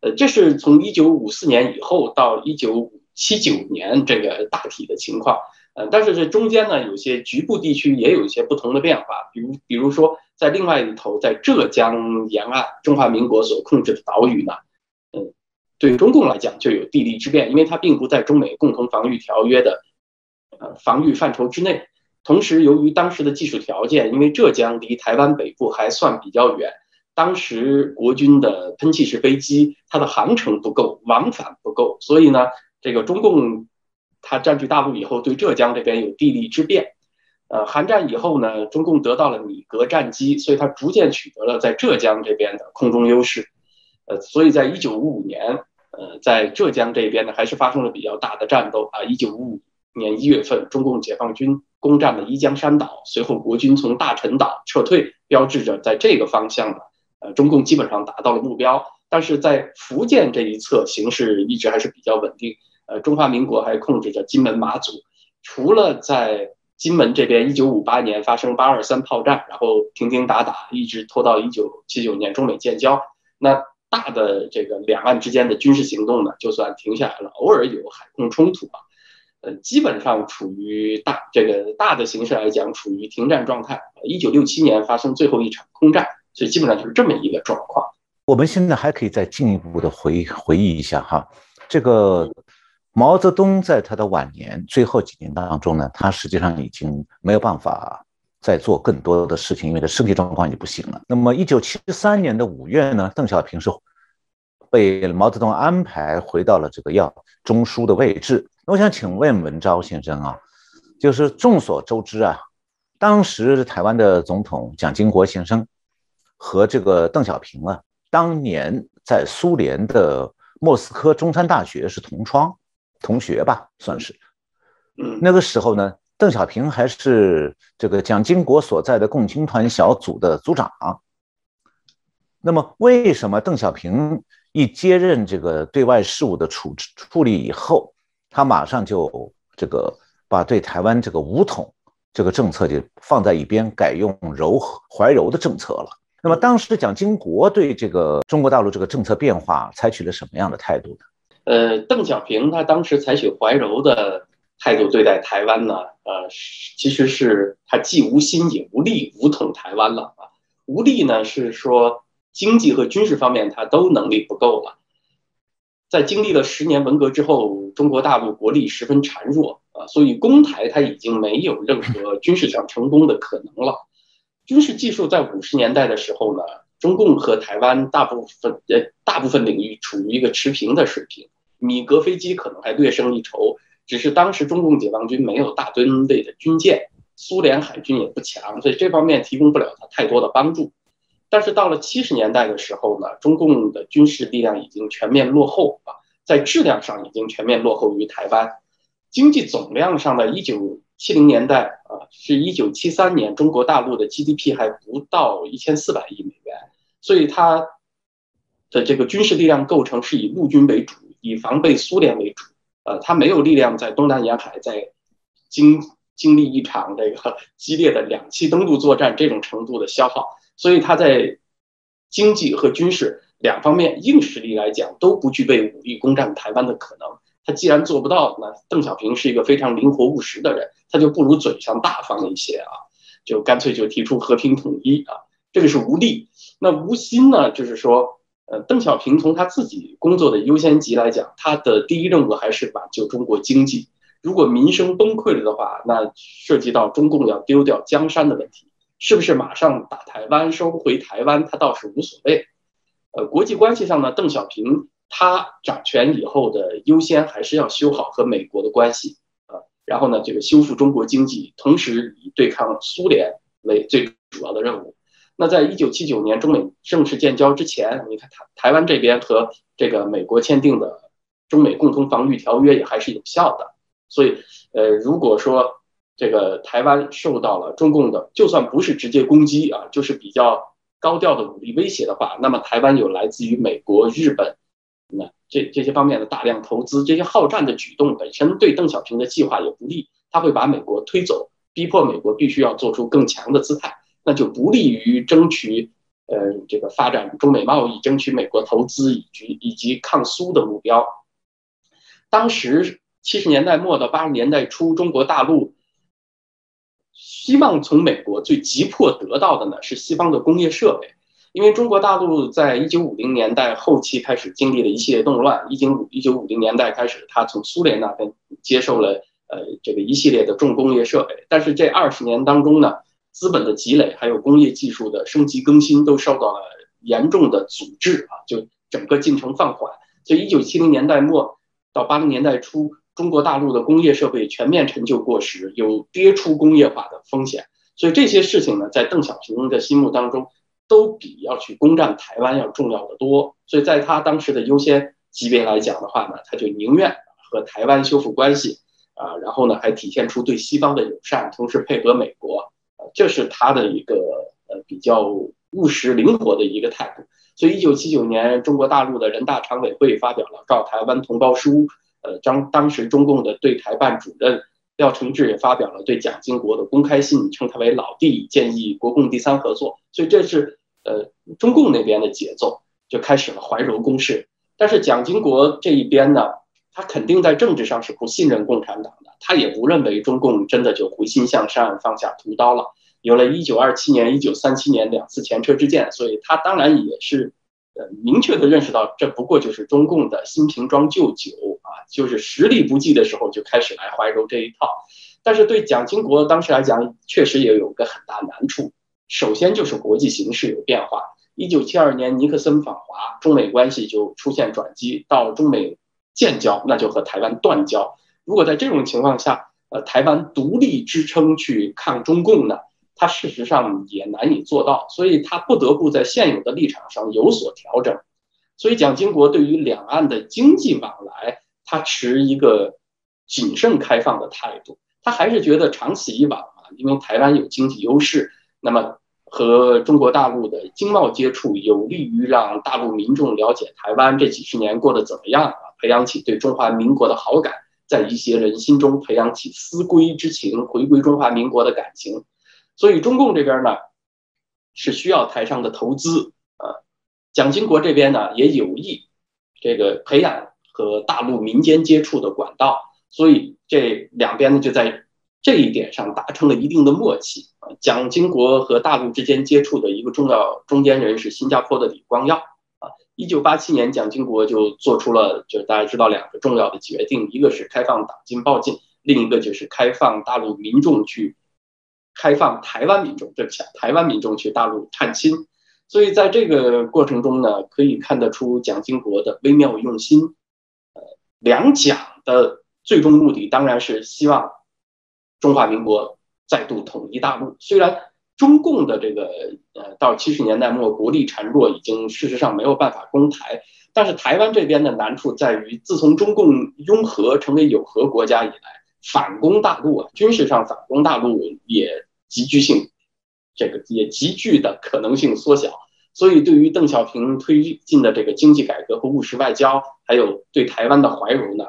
Speaker 4: 呃，这是从一九五四年以后到一九。七九年这个大体的情况，呃，但是这中间呢，有些局部地区也有一些不同的变化，比如，比如说在另外一头，在浙江沿岸，中华民国所控制的岛屿呢，嗯，对中共来讲就有地利之便，因为它并不在中美共同防御条约的呃防御范畴之内。同时，由于当时的技术条件，因为浙江离台湾北部还算比较远，当时国军的喷气式飞机它的航程不够，往返不够，所以呢。这个中共，他占据大陆以后，对浙江这边有地利之便。呃，韩战以后呢，中共得到了米格战机，所以它逐渐取得了在浙江这边的空中优势。呃，所以在一九五五年，呃，在浙江这边呢，还是发生了比较大的战斗啊。一九五五年一月份，中共解放军攻占了伊江山岛，随后国军从大陈岛撤退，标志着在这个方向呢，呃，中共基本上达到了目标。但是在福建这一侧，形势一直还是比较稳定。呃，中华民国还控制着金门、马祖，除了在金门这边，一九五八年发生八二三炮战，然后停停打打，一直拖到一九七九年中美建交。那大的这个两岸之间的军事行动呢，就算停下来了，偶尔有海空冲突啊，呃，基本上处于大这个大的形势来讲，处于停战状态。一九六七年发生最后一场空战，所以基本上就是这么一个状况。
Speaker 1: 我们现在还可以再进一步的回回忆一下哈，这个。毛泽东在他的晚年最后几年当中呢，他实际上已经没有办法再做更多的事情，因为他身体状况已经不行了。那么，一九七三年的五月呢，邓小平是被毛泽东安排回到了这个要中枢的位置。我想请问文昭先生啊，就是众所周知啊，当时台湾的总统蒋经国先生和这个邓小平啊，当年在苏联的莫斯科中山大学是同窗。同学吧，算是。那个时候呢，邓小平还是这个蒋经国所在的共青团小组的组长。那么，为什么邓小平一接任这个对外事务的处处理以后，他马上就这个把对台湾这个武统这个政策就放在一边，改用柔怀柔的政策了？那么，当时蒋经国对这个中国大陆这个政策变化采取了什么样的态度呢？
Speaker 4: 呃，邓小平他当时采取怀柔的态度对待台湾呢，呃，其实是他既无心也无力武统台湾了啊。无力呢是说经济和军事方面他都能力不够了。在经历了十年文革之后，中国大陆国力十分孱弱啊，所以攻台它已经没有任何军事上成功的可能了。军事技术在五十年代的时候呢。中共和台湾大部分呃大部分领域处于一个持平的水平，米格飞机可能还略胜一筹，只是当时中共解放军没有大吨位的军舰，苏联海军也不强，所以这方面提供不了他太多的帮助。但是到了七十年代的时候呢，中共的军事力量已经全面落后啊，在质量上已经全面落后于台湾，经济总量上的一九七零年代啊，是一九七三年中国大陆的 GDP 还不到一千四百亿美元。所以它的这个军事力量构成是以陆军为主，以防备苏联为主。呃，它没有力量在东南沿海在经经历一场这个 激烈的两栖登陆作战这种程度的消耗。所以他在经济和军事两方面硬实力来讲都不具备武力攻占台湾的可能。他既然做不到，那邓小平是一个非常灵活务实的人，他就不如嘴上大方一些啊，就干脆就提出和平统一啊。这个是无力，那无心呢？就是说，呃，邓小平从他自己工作的优先级来讲，他的第一任务还是挽救中国经济。如果民生崩溃了的话，那涉及到中共要丢掉江山的问题，是不是马上打台湾、收回台湾，他倒是无所谓。呃，国际关系上呢，邓小平他掌权以后的优先还是要修好和美国的关系，啊，然后呢，这个修复中国经济，同时以对抗苏联为最主要的任务。那在一九七九年中美正式建交之前，你看台台湾这边和这个美国签订的中美共同防御条约也还是有效的，所以呃，如果说这个台湾受到了中共的，就算不是直接攻击啊，就是比较高调的武力威胁的话，那么台湾有来自于美国、日本那这这些方面的大量投资，这些好战的举动本身对邓小平的计划也不利，他会把美国推走，逼迫美国必须要做出更强的姿态。那就不利于争取，呃，这个发展中美贸易，争取美国投资以及以及抗苏的目标。当时七十年代末到八十年代初，中国大陆希望从美国最急迫得到的呢是西方的工业设备，因为中国大陆在一九五零年代后期开始经历了一系列动乱，一九五一九五零年代开始，他从苏联那边接受了呃这个一系列的重工业设备，但是这二十年当中呢。资本的积累，还有工业技术的升级更新，都受到了严重的阻滞啊，就整个进程放缓。所以，一九七零年代末到八零年代初，中国大陆的工业设备全面陈旧过时，有跌出工业化的风险。所以，这些事情呢，在邓小平的心目当中，都比要去攻占台湾要重要的多。所以在他当时的优先级别来讲的话呢，他就宁愿和台湾修复关系啊，然后呢还体现出对西方的友善，同时配合美国，这是他的一个呃比较务实灵活的一个态度。所以，一九七九年，中国大陆的人大常委会发表了《告台湾同胞书》，呃，当当时中共的对台办主任廖承志也发表了对蒋经国的公开信，称他为老弟，建议国共第三合作。所以，这是呃中共那边的节奏，就开始了怀柔攻势。但是，蒋经国这一边呢，他肯定在政治上是不信任共产党的，他也不认为中共真的就回心向善，放下屠刀了。有了一九二七年、一九三七年两次前车之鉴，所以他当然也是，呃，明确的认识到这不过就是中共的新瓶装旧酒啊，就是实力不济的时候就开始来怀柔这一套。但是对蒋经国当时来讲，确实也有个很大难处。首先就是国际形势有变化，一九七二年尼克森访华，中美关系就出现转机，到中美建交，那就和台湾断交。如果在这种情况下，呃，台湾独立支撑去抗中共呢？他事实上也难以做到，所以他不得不在现有的立场上有所调整。所以蒋经国对于两岸的经济往来，他持一个谨慎开放的态度。他还是觉得长此以往啊，因为台湾有经济优势，那么和中国大陆的经贸接触有利于让大陆民众了解台湾这几十年过得怎么样啊，培养起对中华民国的好感，在一些人心中培养起思归之情，回归中华民国的感情。所以中共这边呢是需要台上的投资啊，蒋经国这边呢也有意这个培养和大陆民间接触的管道，所以这两边呢就在这一点上达成了一定的默契啊。蒋经国和大陆之间接触的一个重要中间人是新加坡的李光耀啊。一九八七年，蒋经国就做出了就大家知道两个重要的决定，一个是开放党禁报禁，另一个就是开放大陆民众去。开放台湾民众，对不起，台湾民众去大陆探亲，所以在这个过程中呢，可以看得出蒋经国的微妙用心。呃，两蒋的最终目的当然是希望中华民国再度统一大陆。虽然中共的这个呃，到七十年代末国力孱弱，已经事实上没有办法攻台，但是台湾这边的难处在于，自从中共拥核成为有核国家以来。反攻大陆啊，军事上反攻大陆也急剧性，这个也急剧的可能性缩小。所以，对于邓小平推进的这个经济改革和务实外交，还有对台湾的怀柔呢，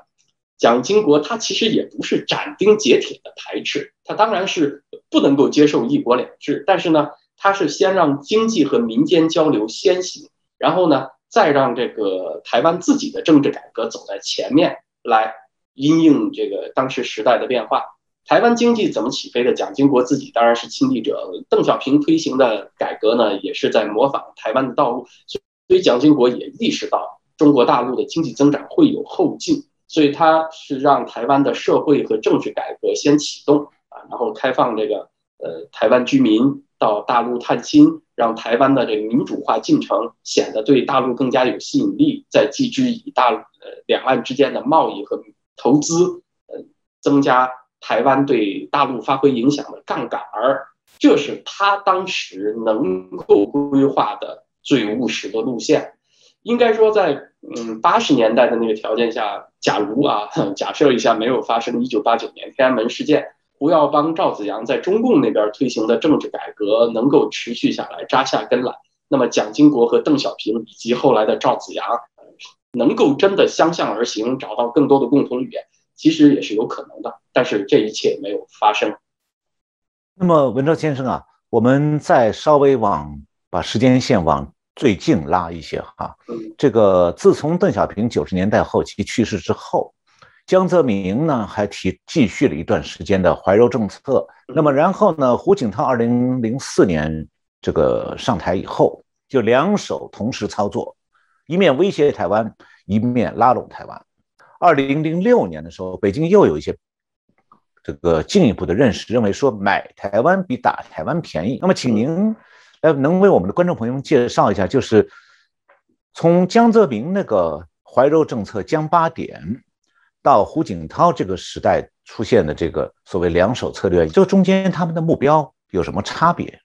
Speaker 4: 蒋经国他其实也不是斩钉截铁的排斥，他当然是不能够接受一国两制，但是呢，他是先让经济和民间交流先行，然后呢，再让这个台湾自己的政治改革走在前面来。因应这个当时时代的变化，台湾经济怎么起飞的？蒋经国自己当然是亲历者，邓小平推行的改革呢，也是在模仿台湾的道路。所以蒋经国也意识到中国大陆的经济增长会有后劲，所以他是让台湾的社会和政治改革先启动啊，然后开放这个呃台湾居民到大陆探亲，让台湾的这个民主化进程显得对大陆更加有吸引力，再继之以大呃两岸之间的贸易和。投资，呃，增加台湾对大陆发挥影响的杠杆儿，这是他当时能够规划的最务实的路线。应该说，在嗯八十年代的那个条件下，假如啊，假设一下没有发生一九八九年天安门事件，胡耀邦、赵子阳在中共那边推行的政治改革能够持续下来、扎下根来，那么蒋经国和邓小平以及后来的赵子阳。能够真的相向而行，找到更多的共同语言，其实也是有可能的。但是这一切没有发生。
Speaker 1: 那么文昭先生啊，我们再稍微往把时间线往最近拉一些哈。这个自从邓小平九十年代后期去世之后，江泽民呢还提继续了一段时间的怀柔政策。那么然后呢，胡锦涛二零零四年这个上台以后，就两手同时操作。一面威胁台湾，一面拉拢台湾。二零零六年的时候，北京又有一些这个进一步的认识，认为说买台湾比打台湾便宜。那么，请您呃能为我们的观众朋友们介绍一下，就是从江泽民那个怀柔政策江八点，到胡锦涛这个时代出现的这个所谓两手策略，这中间他们的目标有什么差别？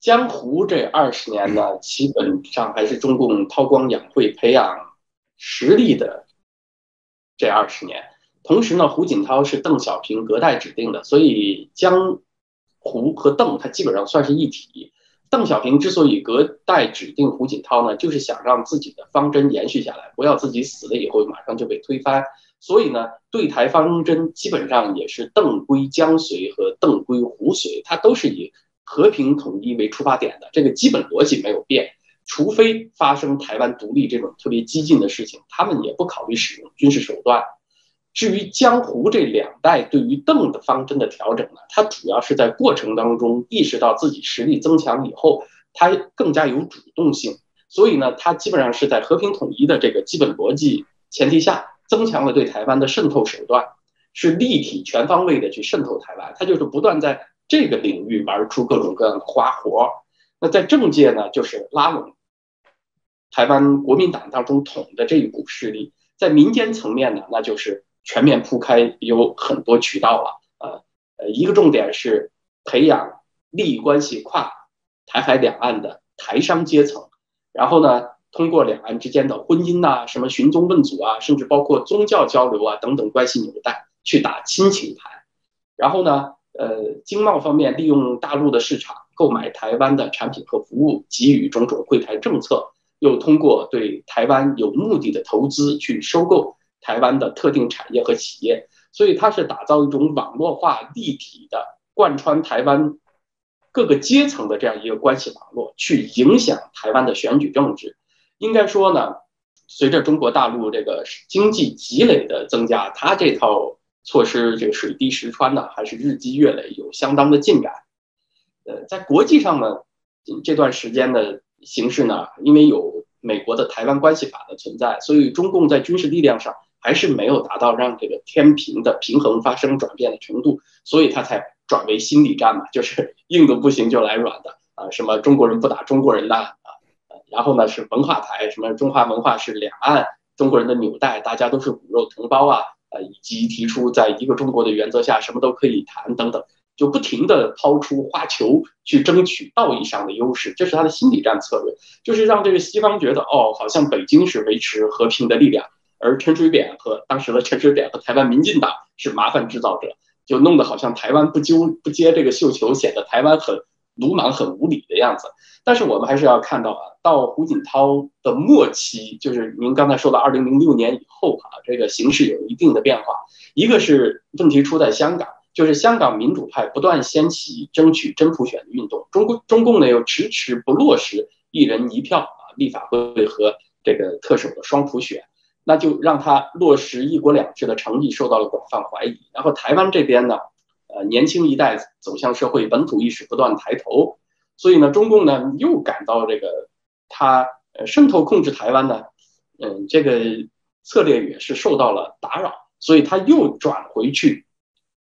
Speaker 4: 江湖这二十年呢，基本上还是中共韬光养晦、培养实力的这二十年。同时呢，胡锦涛是邓小平隔代指定的，所以江湖和邓他基本上算是一体。邓小平之所以隔代指定胡锦涛呢，就是想让自己的方针延续下来，不要自己死了以后马上就被推翻。所以呢，对台方针基本上也是邓归江随和邓归胡随，它都是以和平统一为出发点的，这个基本逻辑没有变。除非发生台湾独立这种特别激进的事情，他们也不考虑使用军事手段。至于江湖这两代对于邓的方针的调整呢，他主要是在过程当中意识到自己实力增强以后，他更加有主动性，所以呢，他基本上是在和平统一的这个基本逻辑前提下，增强了对台湾的渗透手段，是立体全方位的去渗透台湾，他就是不断在这个领域玩出各种各样的花活。那在政界呢，就是拉拢台湾国民党当中统的这一股势力，在民间层面呢，那就是。全面铺开有很多渠道了，呃呃，一个重点是培养利益关系跨台海两岸的台商阶层，然后呢，通过两岸之间的婚姻呐、什么寻宗问祖啊，甚至包括宗教交流啊等等关系纽带去打亲情牌，然后呢，呃，经贸方面利用大陆的市场购买台湾的产品和服务，给予种种惠台政策，又通过对台湾有目的的投资去收购。台湾的特定产业和企业，所以它是打造一种网络化、立体的贯穿台湾各个阶层的这样一个关系网络，去影响台湾的选举政治。应该说呢，随着中国大陆这个经济积累的增加，它这套措施这个水滴石穿呢，还是日积月累，有相当的进展。呃，在国际上呢，这段时间的形势呢，因为有美国的台湾关系法的存在，所以中共在军事力量上。还是没有达到让这个天平的平衡发生转变的程度，所以他才转为心理战嘛，就是硬的不行就来软的啊，什么中国人不打中国人的啊，然后呢是文化台，什么中华文化是两岸中国人的纽带，大家都是骨肉同胞啊，呃，以及提出在一个中国的原则下什么都可以谈等等，就不停的抛出花球去争取道义上的优势，这是他的心理战策略，就是让这个西方觉得哦，好像北京是维持和平的力量。而陈水扁和当时的陈水扁和台湾民进党是麻烦制造者，就弄得好像台湾不揪不接这个绣球，显得台湾很鲁莽、很无理的样子。但是我们还是要看到啊，到胡锦涛的末期，就是您刚才说的二零零六年以后啊，这个形势有一定的变化。一个是问题出在香港，就是香港民主派不断掀起争取真普选的运动，中共中共呢又迟迟不落实一人一票啊，立法会和这个特首的双普选。那就让他落实一国两制的成绩受到了广泛怀疑。然后台湾这边呢，呃，年轻一代走向社会，本土意识不断抬头，所以呢，中共呢又感到这个他呃渗透控制台湾呢，嗯，这个策略也是受到了打扰，所以他又转回去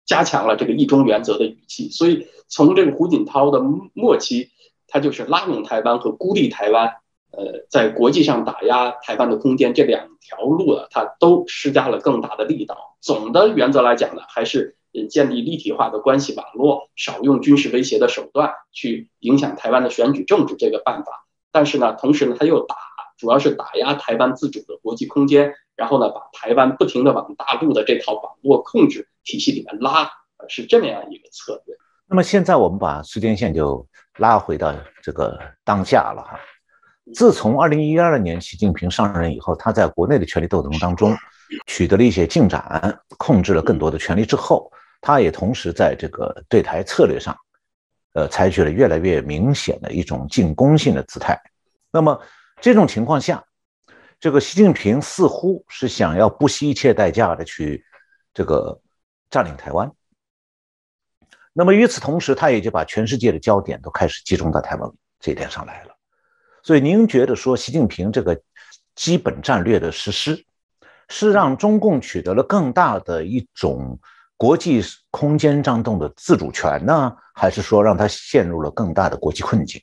Speaker 4: 加强了这个一中原则的语气。所以从这个胡锦涛的末期，他就是拉拢台湾和孤立台湾。呃，在国际上打压台湾的空间，这两条路啊，它都施加了更大的力道。总的原则来讲呢，还是建立立体化的关系网络，少用军事威胁的手段去影响台湾的选举政治这个办法。但是呢，同时呢，他又打，主要是打压台湾自主的国际空间，然后呢，把台湾不停的往大陆的这套网络控制体系里面拉，是这么样一个策略。
Speaker 1: 那么现在我们把时间线就拉回到这个当下了哈。自从二零一二年习近平上任以后，他在国内的权力斗争当中取得了一些进展，控制了更多的权力之后，他也同时在这个对台策略上，呃，采取了越来越明显的一种进攻性的姿态。那么这种情况下，这个习近平似乎是想要不惜一切代价的去这个占领台湾。那么与此同时，他也就把全世界的焦点都开始集中到台湾这一点上来了。所以您觉得说习近平这个基本战略的实施，是让中共取得了更大的一种国际空间张动的自主权呢，还是说让他陷入了更大的国际困境？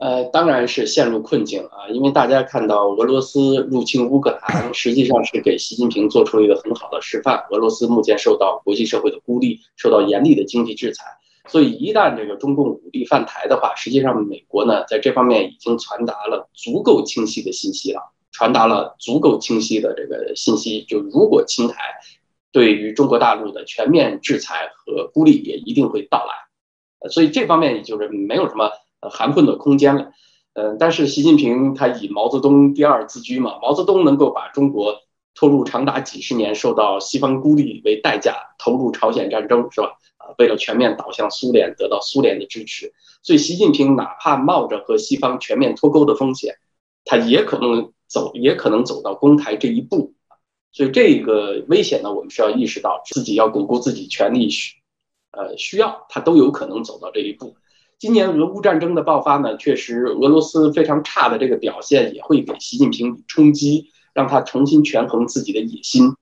Speaker 4: 呃，当然是陷入困境啊，因为大家看到俄罗斯入侵乌克兰，实际上是给习近平做出了一个很好的示范。俄罗斯目前受到国际社会的孤立，受到严厉的经济制裁。所以一旦这个中共武力犯台的话，实际上美国呢在这方面已经传达了足够清晰的信息了，传达了足够清晰的这个信息，就如果侵台，对于中国大陆的全面制裁和孤立也一定会到来。呃，所以这方面就是没有什么呃含混的空间了。嗯，但是习近平他以毛泽东第二自居嘛，毛泽东能够把中国拖入长达几十年受到西方孤立为代价投入朝鲜战争，是吧？啊，为了全面倒向苏联，得到苏联的支持，所以习近平哪怕冒着和西方全面脱钩的风险，他也可能走，也可能走到攻台这一步。所以这个危险呢，我们是要意识到自己要巩固自己权利需，呃，需要他都有可能走到这一步。今年俄乌战争的爆发呢，确实俄罗斯非常差的这个表现也会给习近平冲击，让他重新权衡自己的野心。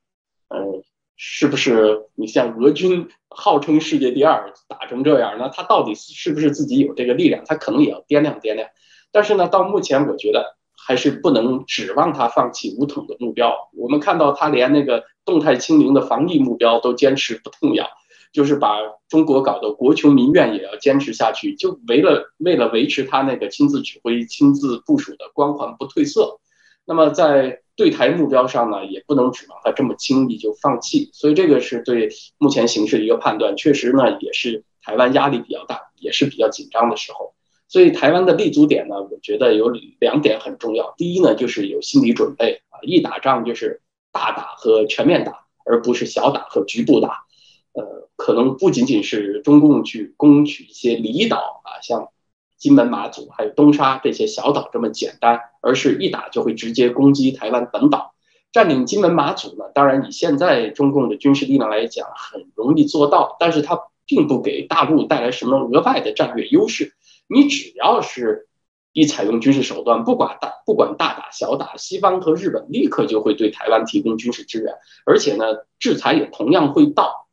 Speaker 4: 呃，是不是你像俄军号称世界第二，打成这样，那他到底是不是自己有这个力量？他可能也要掂量掂量。但是呢，到目前我觉得还是不能指望他放弃武统的目标。我们看到他连那个动态清零的防疫目标都坚持不动摇。就是把中国搞得国穷民怨，也要坚持下去，就为了为了维持他那个亲自指挥、亲自部署的光环不褪色。那么在对台目标上呢，也不能指望他这么轻易就放弃。所以这个是对目前形势的一个判断。确实呢，也是台湾压力比较大，也是比较紧张的时候。所以台湾的立足点呢，我觉得有两点很重要。第一呢，就是有心理准备啊，一打仗就是大打和全面打，而不是小打和局部打。呃，可能不仅仅是中共去攻取一些离岛啊，像金门、马祖还有东沙这些小岛这么简单，而是一打就会直接攻击台湾本岛，占领金门、马祖呢？当然，以现在中共的军事力量来讲，很容易做到，但是它并不给大陆带来什么额外的战略优势。你只要是一采用军事手段，不管大不管大打小打，西方和日本立刻就会对台湾提供军事支援，而且呢，制裁也同样会到。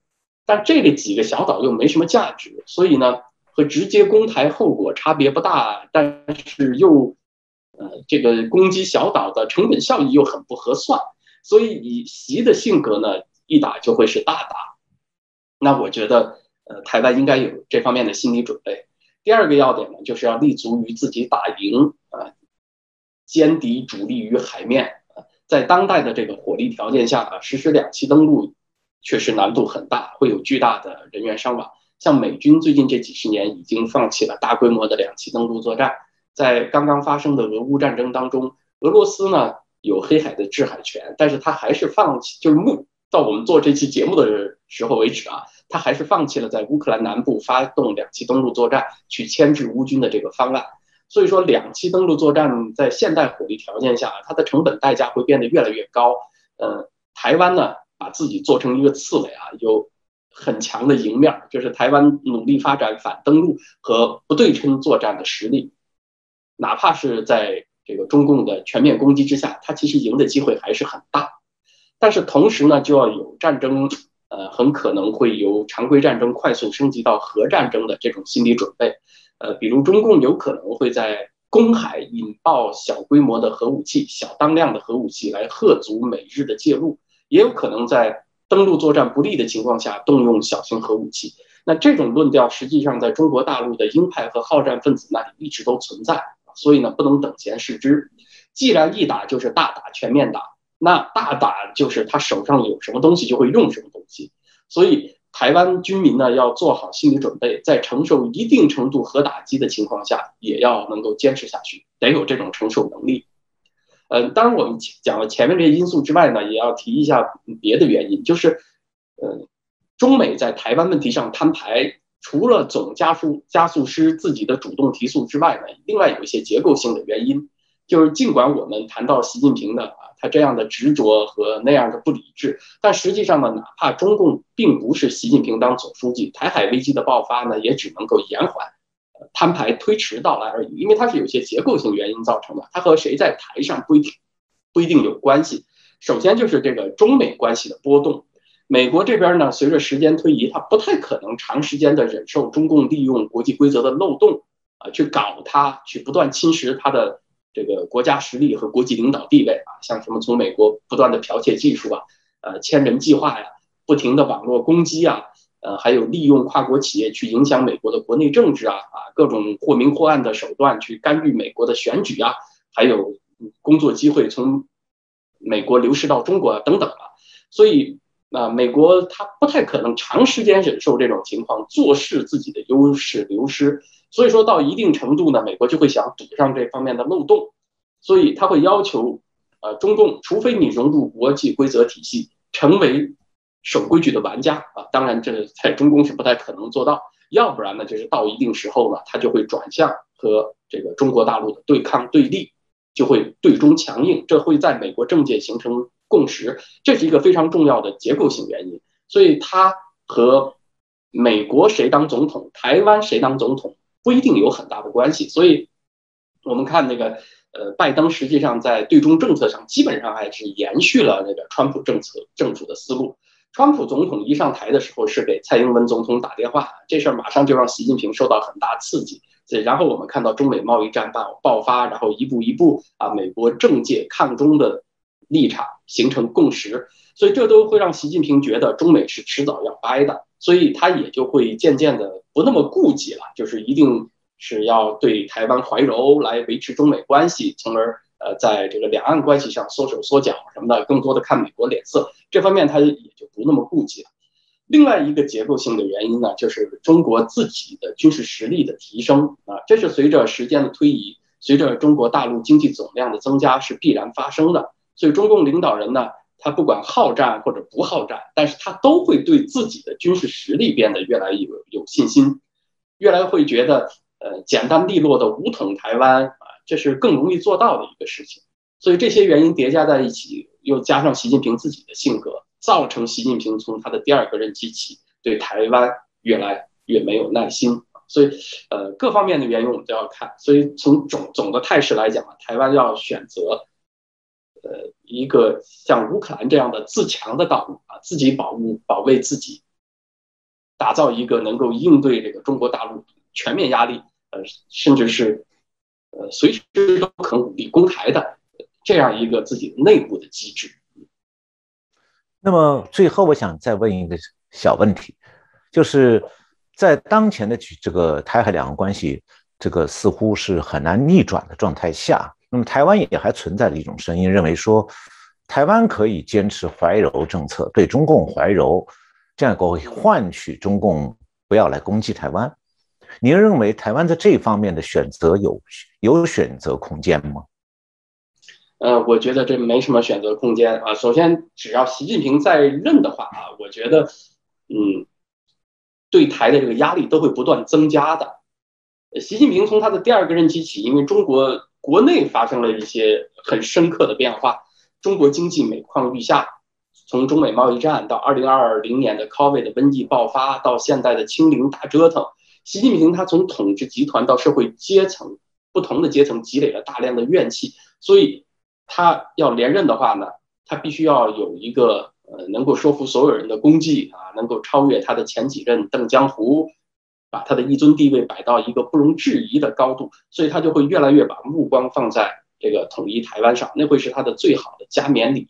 Speaker 4: 但这个几个小岛又没什么价值，所以呢，和直接攻台后果差别不大，但是又，呃，这个攻击小岛的成本效益又很不合算，所以以习的性格呢，一打就会是大打。那我觉得，呃，台湾应该有这方面的心理准备。第二个要点呢，就是要立足于自己打赢啊，歼敌主力于海面啊在当代的这个火力条件下啊，实施两栖登陆。确实难度很大，会有巨大的人员伤亡。像美军最近这几十年已经放弃了大规模的两栖登陆作战，在刚刚发生的俄乌战争当中，俄罗斯呢有黑海的制海权，但是他还是放弃，就是目到我们做这期节目的时候为止啊，他还是放弃了在乌克兰南部发动两栖登陆作战，去牵制乌军的这个方案。所以说，两栖登陆作战在现代火力条件下，它的成本代价会变得越来越高。呃，台湾呢？把自己做成一个刺猬啊，有很强的赢面，就是台湾努力发展反登陆和不对称作战的实力，哪怕是在这个中共的全面攻击之下，它其实赢的机会还是很大。但是同时呢，就要有战争，呃，很可能会由常规战争快速升级到核战争的这种心理准备。呃，比如中共有可能会在公海引爆小规模的核武器、小当量的核武器来吓阻美日的介入。也有可能在登陆作战不利的情况下动用小型核武器。那这种论调实际上在中国大陆的鹰派和好战分子那里一直都存在，所以呢不能等闲视之。既然一打就是大打全面打，那大胆就是他手上有什么东西就会用什么东西。所以台湾军民呢要做好心理准备，在承受一定程度核打击的情况下，也要能够坚持下去，得有这种承受能力。嗯，当然，我们讲了前面这些因素之外呢，也要提一下别的原因，就是，呃，中美在台湾问题上摊牌，除了总加速加速师自己的主动提速之外呢，另外有一些结构性的原因，就是尽管我们谈到习近平的啊，他这样的执着和那样的不理智，但实际上呢，哪怕中共并不是习近平当总书记，台海危机的爆发呢，也只能够延缓。摊牌推迟到来而已，因为它是有些结构性原因造成的，它和谁在台上不一定不一定有关系。首先就是这个中美关系的波动，美国这边呢，随着时间推移，它不太可能长时间的忍受中共利用国际规则的漏洞啊，去搞它，去不断侵蚀它的这个国家实力和国际领导地位啊，像什么从美国不断的剽窃技术啊，呃，千人计划呀，不停的网络攻击啊。呃，还有利用跨国企业去影响美国的国内政治啊啊，各种或明或暗的手段去干预美国的选举啊，还有工作机会从美国流失到中国啊等等啊，所以啊，美国它不太可能长时间忍受这种情况，坐视自己的优势流失。所以说到一定程度呢，美国就会想堵上这方面的漏洞，所以他会要求，呃，中共，除非你融入国际规则体系，成为守规矩的玩家。啊，当然这在中共是不太可能做到，要不然呢，就是到一定时候呢，他就会转向和这个中国大陆的对抗对立，就会对中强硬，这会在美国政界形成共识，这是一个非常重要的结构性原因，所以他和美国谁当总统，台湾谁当总统。不一定有很大的关系，所以，我们看那个，呃，拜登实际上在对中政策上基本上还是延续了那个川普政策政府的思路。川普总统一上台的时候是给蔡英文总统打电话，这事儿马上就让习近平受到很大刺激。然后我们看到中美贸易战爆爆发，然后一步一步啊，美国政界抗中的立场形成共识，所以这都会让习近平觉得中美是迟早要掰的。所以他也就会渐渐的不那么顾忌了，就是一定是要对台湾怀柔来维持中美关系，从而呃在这个两岸关系上缩手缩脚什么的，更多的看美国脸色，这方面他也就不那么顾忌了。另外一个结构性的原因呢，就是中国自己的军事实力的提升啊，这是随着时间的推移，随着中国大陆经济总量的增加是必然发生的。所以中共领导人呢。他不管好战或者不好战，但是他都会对自己的军事实力变得越来越有信心，越来会觉得，呃，简单利落的武统台湾啊，这是更容易做到的一个事情。所以这些原因叠加在一起，又加上习近平自己的性格，造成习近平从他的第二个任期起对台湾越来越没有耐心。所以，呃，各方面的原因我们都要看。所以从总总的态势来讲，台湾要选择。呃，一个像乌克兰这样的自强的道路啊，自己保护、保卫自己，打造一个能够应对这个中国大陆全面压力，呃，甚至是呃随时都可能武力攻台的这样一个自己内部的机制。
Speaker 1: 那么最后，我想再问一个小问题，就是在当前的这个台海两岸关系这个似乎是很难逆转的状态下。那么台湾也还存在着一种声音，认为说，台湾可以坚持怀柔政策，对中共怀柔，这样会换取中共不要来攻击台湾。您认为台湾在这方面的选择有有选择空间吗？
Speaker 4: 呃，我觉得这没什么选择空间啊。首先，只要习近平在任的话啊，我觉得，嗯，对台的这个压力都会不断增加的。习近平从他的第二个任期起，因为中国。国内发生了一些很深刻的变化，中国经济每况愈下。从中美贸易战到二零二零年的 COVID 的瘟疫爆发，到现在的清零大折腾，习近平他从统治集团到社会阶层不同的阶层积累了大量的怨气，所以他要连任的话呢，他必须要有一个呃能够说服所有人的功绩啊，能够超越他的前几任邓江湖。把他的一尊地位摆到一个不容置疑的高度，所以他就会越来越把目光放在这个统一台湾上，那会是他的最好的加冕礼。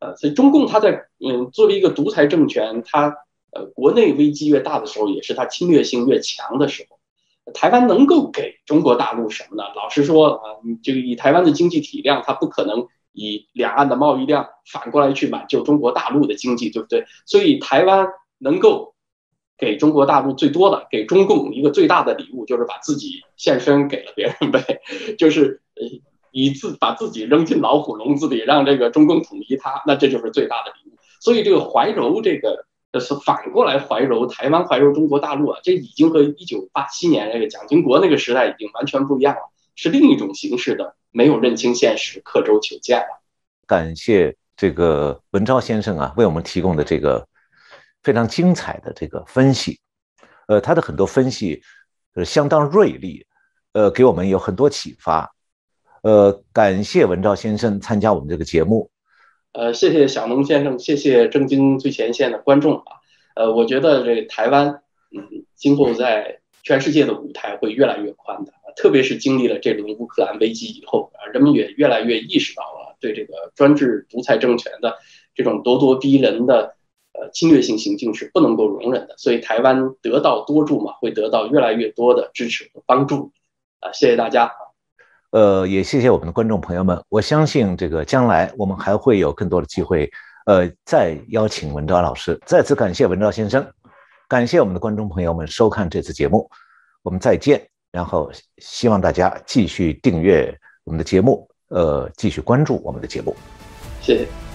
Speaker 4: 呃，所以中共他在嗯作为一个独裁政权，他呃国内危机越大的时候，也是他侵略性越强的时候。台湾能够给中国大陆什么呢？老实说啊，你这个以台湾的经济体量，它不可能以两岸的贸易量反过来去挽救中国大陆的经济，对不对？所以台湾能够。给中国大陆最多的，给中共一个最大的礼物，就是把自己献身给了别人呗，就是呃以自把自己扔进老虎笼子里，让这个中共统一他，那这就是最大的礼物。所以这个怀柔，这个是反过来怀柔台湾，怀柔中国大陆啊，这已经和一九八七年那个蒋经国那个时代已经完全不一样了，是另一种形式的，没有认清现实，刻舟求剑了。
Speaker 1: 感谢这个文昭先生啊，为我们提供的这个。非常精彩的这个分析，呃，他的很多分析是相当锐利，呃，给我们有很多启发，呃，感谢文昭先生参加我们这个节目，
Speaker 4: 呃，谢谢小农先生，谢谢正经最前线的观众啊，呃，我觉得这台湾，嗯，今后在全世界的舞台会越来越宽的，特别是经历了这轮乌克兰危机以后啊，人们也越来越意识到了对这个专制独裁政权的这种咄咄逼人的。呃侵略性行径是不能够容忍的。所以台湾得道多助嘛，会得到越来越多的支持和帮助。啊，谢谢大家。
Speaker 1: 呃，也谢谢我们的观众朋友们。我相信这个将来我们还会有更多的机会，呃，再邀请文昭老师。再次感谢文昭先生，感谢我们的观众朋友们收看这次节目。我们再见。然后希望大家继续订阅我们的节目，呃，继续关注我们的节目。
Speaker 4: 谢谢。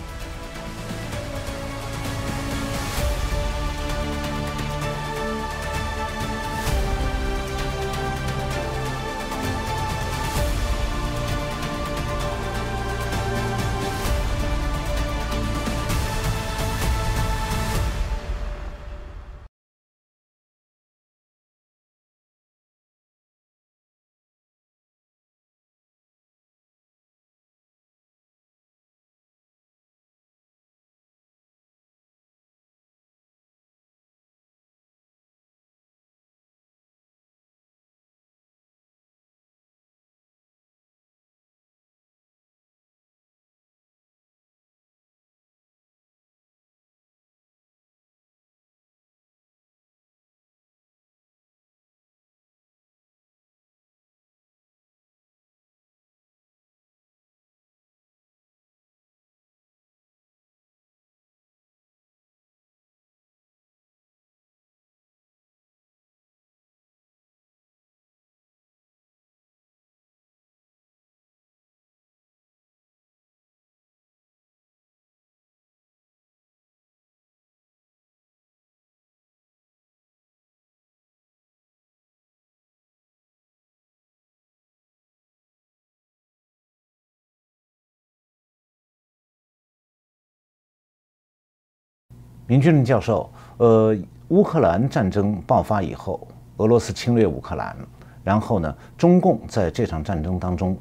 Speaker 1: 明俊教授，呃，乌克兰战争爆发以后，俄罗斯侵略乌克兰，然后呢，中共在这场战争当中，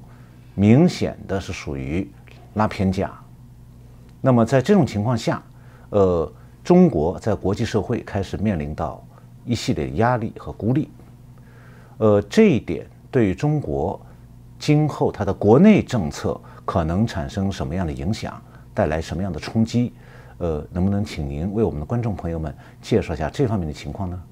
Speaker 1: 明显的是属于拉偏架。那么在这种情况下，呃，中国在国际社会开始面临到一系列压力和孤立。呃，这一点对于中国今后它的国内政策可能产生什么样的影响，带来什么样的冲击？呃，能不能请您为我们的观众朋友们介绍一下这方面的情况呢？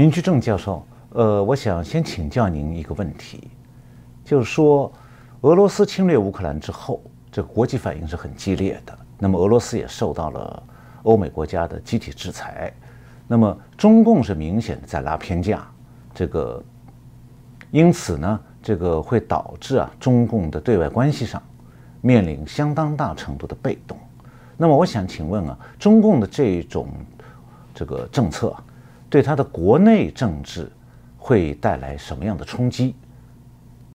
Speaker 1: 林居正教授，呃，我想先请教您一个问题，就是说，俄罗斯侵略乌克兰之后，这国际反应是很激烈的。那么，俄罗斯也受到了欧美国家的集体制裁。那么，中共是明显的在拉偏架，这个，因此呢，这个会导致啊，中共的对外关系上面临相当大程度的被动。那么，我想请问啊，中共的这种这个政策。对他的国内政治会带来什么样的冲击？